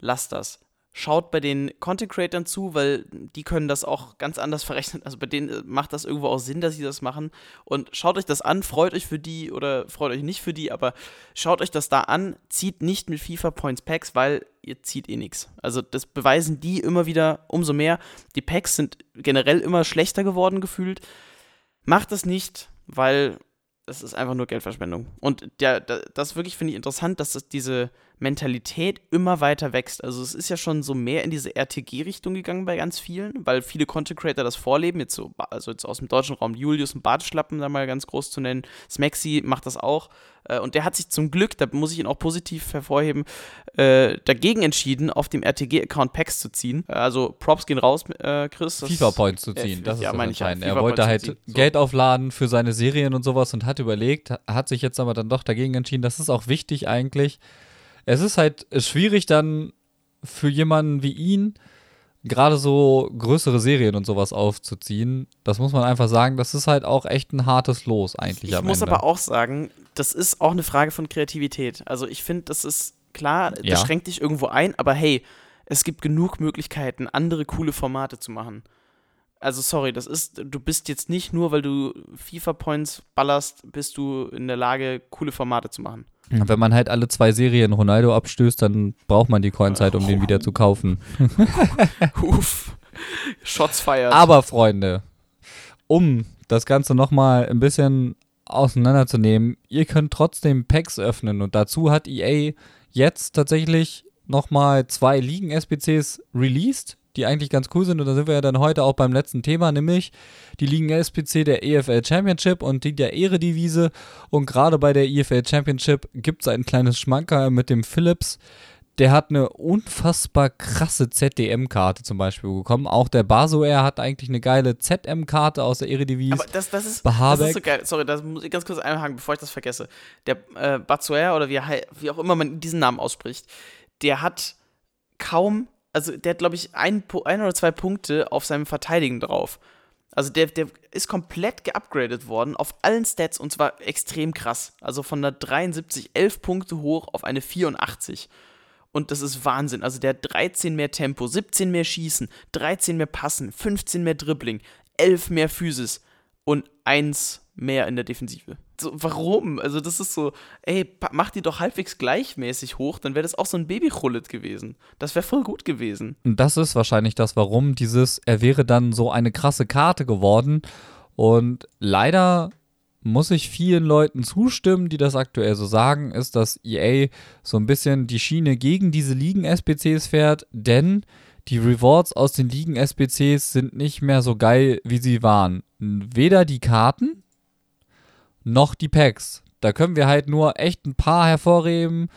Lasst das schaut bei den Content Creatern zu, weil die können das auch ganz anders verrechnen. Also bei denen äh, macht das irgendwo auch Sinn, dass sie das machen. Und schaut euch das an, freut euch für die oder freut euch nicht für die, aber schaut euch das da an, zieht nicht mit FIFA Points Packs, weil ihr zieht eh nichts. Also das beweisen die immer wieder umso mehr. Die Packs sind generell immer schlechter geworden gefühlt. Macht das nicht, weil es ist einfach nur Geldverschwendung. Und der, der das wirklich finde ich interessant, dass das diese Mentalität immer weiter wächst. Also es ist ja schon so mehr in diese RTG-Richtung gegangen bei ganz vielen, weil viele Content Creator das vorleben, jetzt so, also jetzt aus dem deutschen Raum Julius und Bartschlappen da mal ganz groß zu nennen. Smexy macht das auch. Äh, und der hat sich zum Glück, da muss ich ihn auch positiv hervorheben, äh, dagegen entschieden, auf dem RTG-Account Packs zu ziehen. Also Props gehen raus, äh, Chris.
FIFA-Points zu ziehen, das ja, ist das entscheidend. er wollte halt so. Geld aufladen für seine Serien und sowas und hat überlegt, hat sich jetzt aber dann doch dagegen entschieden. Das ist auch wichtig eigentlich es ist halt schwierig dann für jemanden wie ihn, gerade so größere Serien und sowas aufzuziehen. Das muss man einfach sagen, das ist halt auch echt ein hartes Los eigentlich
ich am muss aber auch sagen, das ist auch eine Frage von Kreativität. Also ich finde, das ist klar, das ja. schränkt dich irgendwo ein, aber hey, es gibt genug Möglichkeiten, andere coole Formate zu machen. Also sorry, das ist, du bist jetzt nicht nur, weil du FIFA-Points ballerst, bist du in der Lage, coole Formate zu machen.
Wenn man halt alle zwei Serien Ronaldo abstößt, dann braucht man die Coins halt, um oh. den wieder zu kaufen.
Uff. Shots feiert.
Aber Freunde, um das Ganze nochmal ein bisschen auseinanderzunehmen, ihr könnt trotzdem Packs öffnen und dazu hat EA jetzt tatsächlich nochmal zwei Ligen-SBCs released die eigentlich ganz cool sind. Und da sind wir ja dann heute auch beim letzten Thema, nämlich die liegen SPC der EFL Championship und die der Ehredivise. Und gerade bei der EFL Championship gibt es ein kleines Schmanker mit dem Philips. der hat eine unfassbar krasse ZDM-Karte zum Beispiel bekommen. Auch der Basoer hat eigentlich eine geile ZM-Karte aus der Eredivisie.
Aber das, das, ist, das ist so geil. Sorry, das muss ich ganz kurz einhaken, bevor ich das vergesse. Der äh, Bazoer oder wie, wie auch immer man diesen Namen ausspricht, der hat kaum, also der hat, glaube ich, ein, ein oder zwei Punkte auf seinem Verteidigen drauf. Also der, der ist komplett geupgradet worden auf allen Stats und zwar extrem krass. Also von einer 73 11 Punkte hoch auf eine 84. Und das ist Wahnsinn. Also der hat 13 mehr Tempo, 17 mehr Schießen, 13 mehr Passen, 15 mehr Dribbling, 11 mehr Physis und 1 mehr in der Defensive. So, warum? Also das ist so, ey, mach die doch halbwegs gleichmäßig hoch, dann wäre das auch so ein Babychrullet gewesen. Das wäre voll gut gewesen.
Und das ist wahrscheinlich das, warum dieses, er wäre dann so eine krasse Karte geworden. Und leider muss ich vielen Leuten zustimmen, die das aktuell so sagen, ist, dass EA so ein bisschen die Schiene gegen diese Ligen-SPCs fährt, denn die Rewards aus den Ligen-SPCs sind nicht mehr so geil, wie sie waren. Weder die Karten noch die Packs. Da können wir halt nur echt ein paar hervorheben.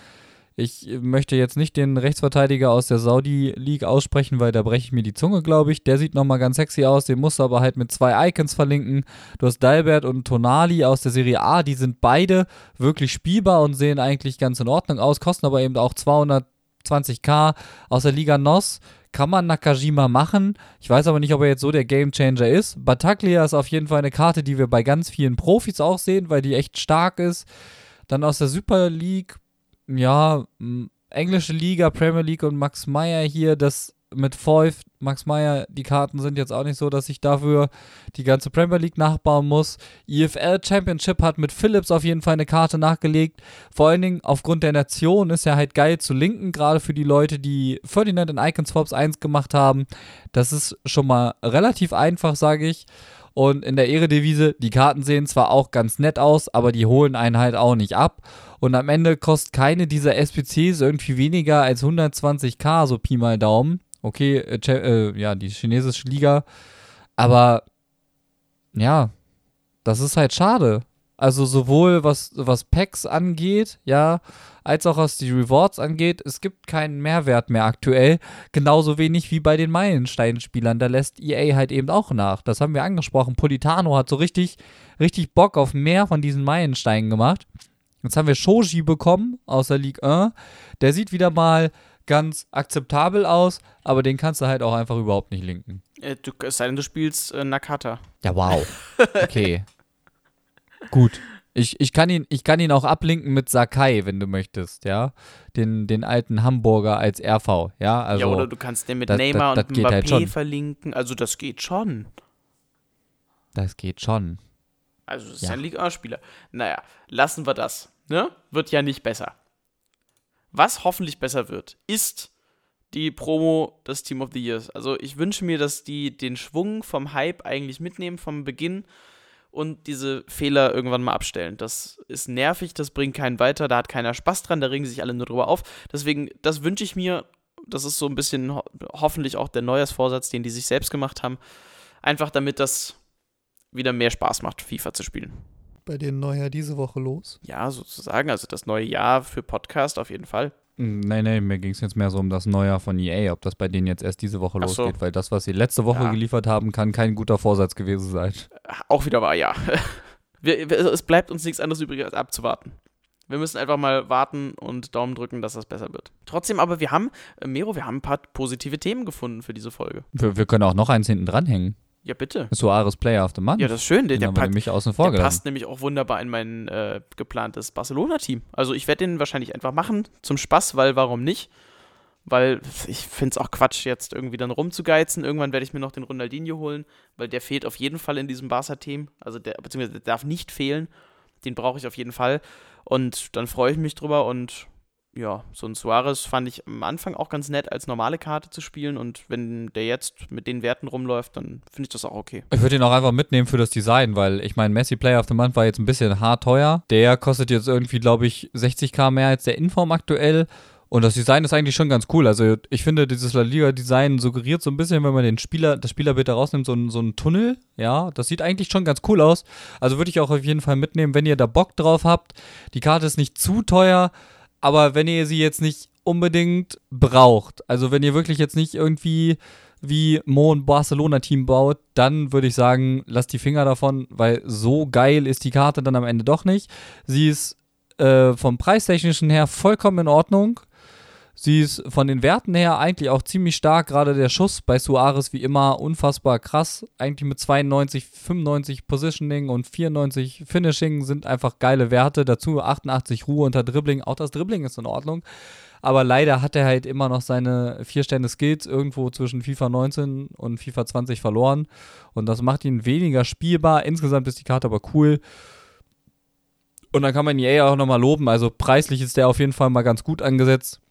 Ich möchte jetzt nicht den Rechtsverteidiger aus der Saudi League aussprechen, weil da breche ich mir die Zunge, glaube ich. Der sieht nochmal ganz sexy aus. Den musst du aber halt mit zwei Icons verlinken. Du hast Dalbert und Tonali aus der Serie A. Die sind beide wirklich spielbar und sehen eigentlich ganz in Ordnung aus, kosten aber eben auch 220k aus der Liga NOS kann man Nakajima machen. Ich weiß aber nicht, ob er jetzt so der Gamechanger ist. Bataglia ist auf jeden Fall eine Karte, die wir bei ganz vielen Profis auch sehen, weil die echt stark ist. Dann aus der Super League, ja, englische Liga, Premier League und Max Meyer hier, das mit Foyf, Max Meyer, die Karten sind jetzt auch nicht so, dass ich dafür die ganze Premier League nachbauen muss. EFL Championship hat mit Phillips auf jeden Fall eine Karte nachgelegt. Vor allen Dingen aufgrund der Nation ist er halt geil zu linken, gerade für die Leute, die Ferdinand in Icon Swaps 1 gemacht haben. Das ist schon mal relativ einfach, sage ich. Und in der Ehredevise, die Karten sehen zwar auch ganz nett aus, aber die holen einen halt auch nicht ab. Und am Ende kostet keine dieser SPCs irgendwie weniger als 120k, so Pi mal Daumen. Okay, äh, äh, ja, die chinesische Liga. Aber ja, das ist halt schade. Also sowohl was, was Packs angeht, ja, als auch was die Rewards angeht, es gibt keinen Mehrwert mehr aktuell. Genauso wenig wie bei den Meilenstein-Spielern. Da lässt EA halt eben auch nach. Das haben wir angesprochen. Politano hat so richtig, richtig Bock auf mehr von diesen Meilensteinen gemacht. Jetzt haben wir Shoji bekommen aus der Ligue 1. Der sieht wieder mal ganz akzeptabel aus, aber den kannst du halt auch einfach überhaupt nicht linken.
Äh, du, es sei denn, du spielst äh, Nakata.
Ja, wow. Okay. Gut. Ich, ich, kann ihn, ich kann ihn auch ablinken mit Sakai, wenn du möchtest, ja. Den, den alten Hamburger als RV, ja. Also, ja,
oder du kannst den mit das, Neymar das, das und Mbappé halt verlinken. Also das geht schon.
Das geht schon.
Also das ist ja. ein Liga A-Spieler. Naja, lassen wir das. Ne? Wird ja nicht besser. Was hoffentlich besser wird, ist die Promo des Team of the Years. Also ich wünsche mir, dass die den Schwung vom Hype eigentlich mitnehmen, vom Beginn und diese Fehler irgendwann mal abstellen. Das ist nervig, das bringt keinen weiter, da hat keiner Spaß dran, da regen sich alle nur drüber auf. Deswegen, das wünsche ich mir. Das ist so ein bisschen ho hoffentlich auch der Neujahrsvorsatz, den die sich selbst gemacht haben. Einfach damit das wieder mehr Spaß macht, FIFA zu spielen
bei denen Neujahr diese Woche los?
Ja, sozusagen. Also das neue Jahr für Podcast auf jeden Fall.
Hm, nein, nein, mir ging es jetzt mehr so um das Neujahr von EA, ob das bei denen jetzt erst diese Woche losgeht, so. weil das, was sie letzte Woche ja. geliefert haben, kann kein guter Vorsatz gewesen sein.
Auch wieder wahr, ja. Wir, es bleibt uns nichts anderes übrig, als abzuwarten. Wir müssen einfach mal warten und Daumen drücken, dass das besser wird. Trotzdem aber, wir haben, äh, Mero, wir haben ein paar positive Themen gefunden für diese Folge.
Wir, wir können auch noch eins hinten dranhängen.
Ja, bitte.
Suarez Player of the Month.
Ja, das ist schön. Der,
der,
der,
nämlich außen vor
der passt nämlich auch wunderbar in mein äh, geplantes Barcelona-Team. Also ich werde den wahrscheinlich einfach machen, zum Spaß, weil warum nicht? Weil ich finde es auch Quatsch, jetzt irgendwie dann rumzugeizen. Irgendwann werde ich mir noch den Ronaldinho holen, weil der fehlt auf jeden Fall in diesem Barca-Team. Also der, beziehungsweise der darf nicht fehlen. Den brauche ich auf jeden Fall. Und dann freue ich mich drüber und ja, so ein Suarez fand ich am Anfang auch ganz nett, als normale Karte zu spielen. Und wenn der jetzt mit den Werten rumläuft, dann finde ich das auch okay.
Ich würde ihn auch einfach mitnehmen für das Design, weil ich meine, Messi Player of the Month war jetzt ein bisschen hart teuer. Der kostet jetzt irgendwie, glaube ich, 60k mehr als der Inform aktuell. Und das Design ist eigentlich schon ganz cool. Also ich finde, dieses La Liga-Design suggeriert so ein bisschen, wenn man den Spieler, das Spielerbild da rausnimmt, so ein, so ein Tunnel. Ja, das sieht eigentlich schon ganz cool aus. Also würde ich auch auf jeden Fall mitnehmen, wenn ihr da Bock drauf habt. Die Karte ist nicht zu teuer. Aber wenn ihr sie jetzt nicht unbedingt braucht. Also wenn ihr wirklich jetzt nicht irgendwie wie Mo ein Barcelona-Team baut, dann würde ich sagen, lasst die Finger davon, weil so geil ist die Karte dann am Ende doch nicht. Sie ist äh, vom Preistechnischen her vollkommen in Ordnung. Sie ist von den Werten her eigentlich auch ziemlich stark. Gerade der Schuss bei Suarez wie immer unfassbar krass. Eigentlich mit 92, 95 Positioning und 94 Finishing sind einfach geile Werte. Dazu 88 Ruhe unter Dribbling. Auch das Dribbling ist in Ordnung. Aber leider hat er halt immer noch seine vier Stände Skills irgendwo zwischen FIFA 19 und FIFA 20 verloren. Und das macht ihn weniger spielbar. Insgesamt ist die Karte aber cool. Und dann kann man EA auch nochmal loben. Also preislich ist der auf jeden Fall mal ganz gut angesetzt.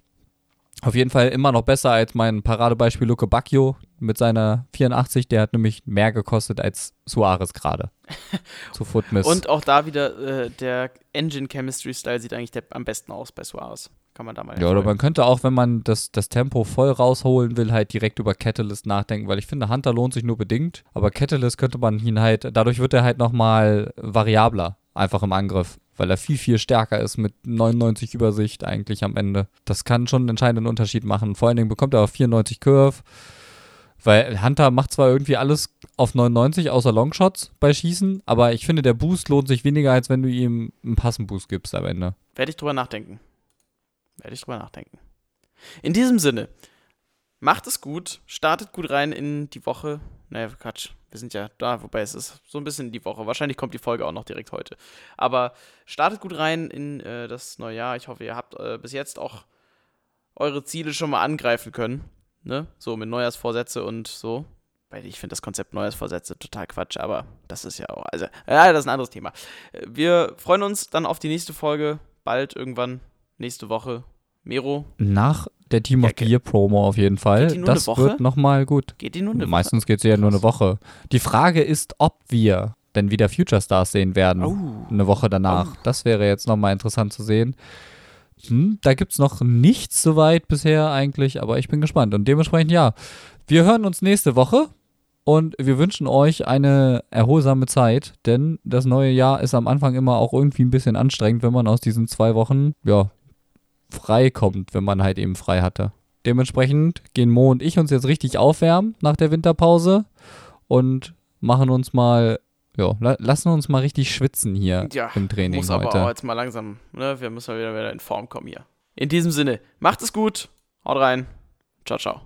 Auf jeden Fall immer noch besser als mein Paradebeispiel Luke Bacchio mit seiner 84. Der hat nämlich mehr gekostet als Suarez gerade.
zu Footmiss. Und auch da wieder äh, der Engine Chemistry Style sieht eigentlich der, am besten aus bei Suarez. Kann man da mal.
Ja, oder man könnte auch, wenn man das, das Tempo voll rausholen will, halt direkt über Catalyst nachdenken, weil ich finde, Hunter lohnt sich nur bedingt. Aber Catalyst könnte man ihn halt, dadurch wird er halt nochmal variabler, einfach im Angriff weil er viel, viel stärker ist mit 99 Übersicht eigentlich am Ende. Das kann schon einen entscheidenden Unterschied machen. Vor allen Dingen bekommt er auch 94 Curve, weil Hunter macht zwar irgendwie alles auf 99 außer Longshots bei Schießen, aber ich finde, der Boost lohnt sich weniger, als wenn du ihm einen Passenboost gibst am Ende.
Werde ich drüber nachdenken. Werde ich drüber nachdenken. In diesem Sinne, macht es gut, startet gut rein in die Woche. Naja, Quatsch, wir sind ja da, wobei es ist so ein bisschen die Woche. Wahrscheinlich kommt die Folge auch noch direkt heute. Aber startet gut rein in äh, das neue Jahr. Ich hoffe, ihr habt äh, bis jetzt auch eure Ziele schon mal angreifen können. Ne? So mit Neujahrsvorsätze und so. Weil ich finde das Konzept Neujahrsvorsätze total Quatsch, aber das ist ja auch. Also, ja, das ist ein anderes Thema. Wir freuen uns dann auf die nächste Folge. Bald irgendwann, nächste Woche. Mero.
Nach der Team of ja, Gear Promo auf jeden Fall. Geht die nur das eine Woche? wird nochmal gut.
Geht die nur eine
Woche? Meistens geht sie ja nur eine Woche. Die Frage ist, ob wir denn wieder Future Stars sehen werden. Oh. Eine Woche danach. Oh. Das wäre jetzt nochmal interessant zu sehen. Hm, da gibt es noch nichts soweit bisher eigentlich, aber ich bin gespannt. Und dementsprechend ja. Wir hören uns nächste Woche und wir wünschen euch eine erholsame Zeit, denn das neue Jahr ist am Anfang immer auch irgendwie ein bisschen anstrengend, wenn man aus diesen zwei Wochen ja, frei kommt, wenn man halt eben frei hatte. Dementsprechend gehen Mo und ich uns jetzt richtig aufwärmen nach der Winterpause und machen uns mal, ja, lassen uns mal richtig schwitzen hier ja, im Training muss heute. aber
auch jetzt mal langsam, ne? Wir müssen mal wieder, wieder in Form kommen hier. In diesem Sinne, macht es gut, haut rein, ciao, ciao.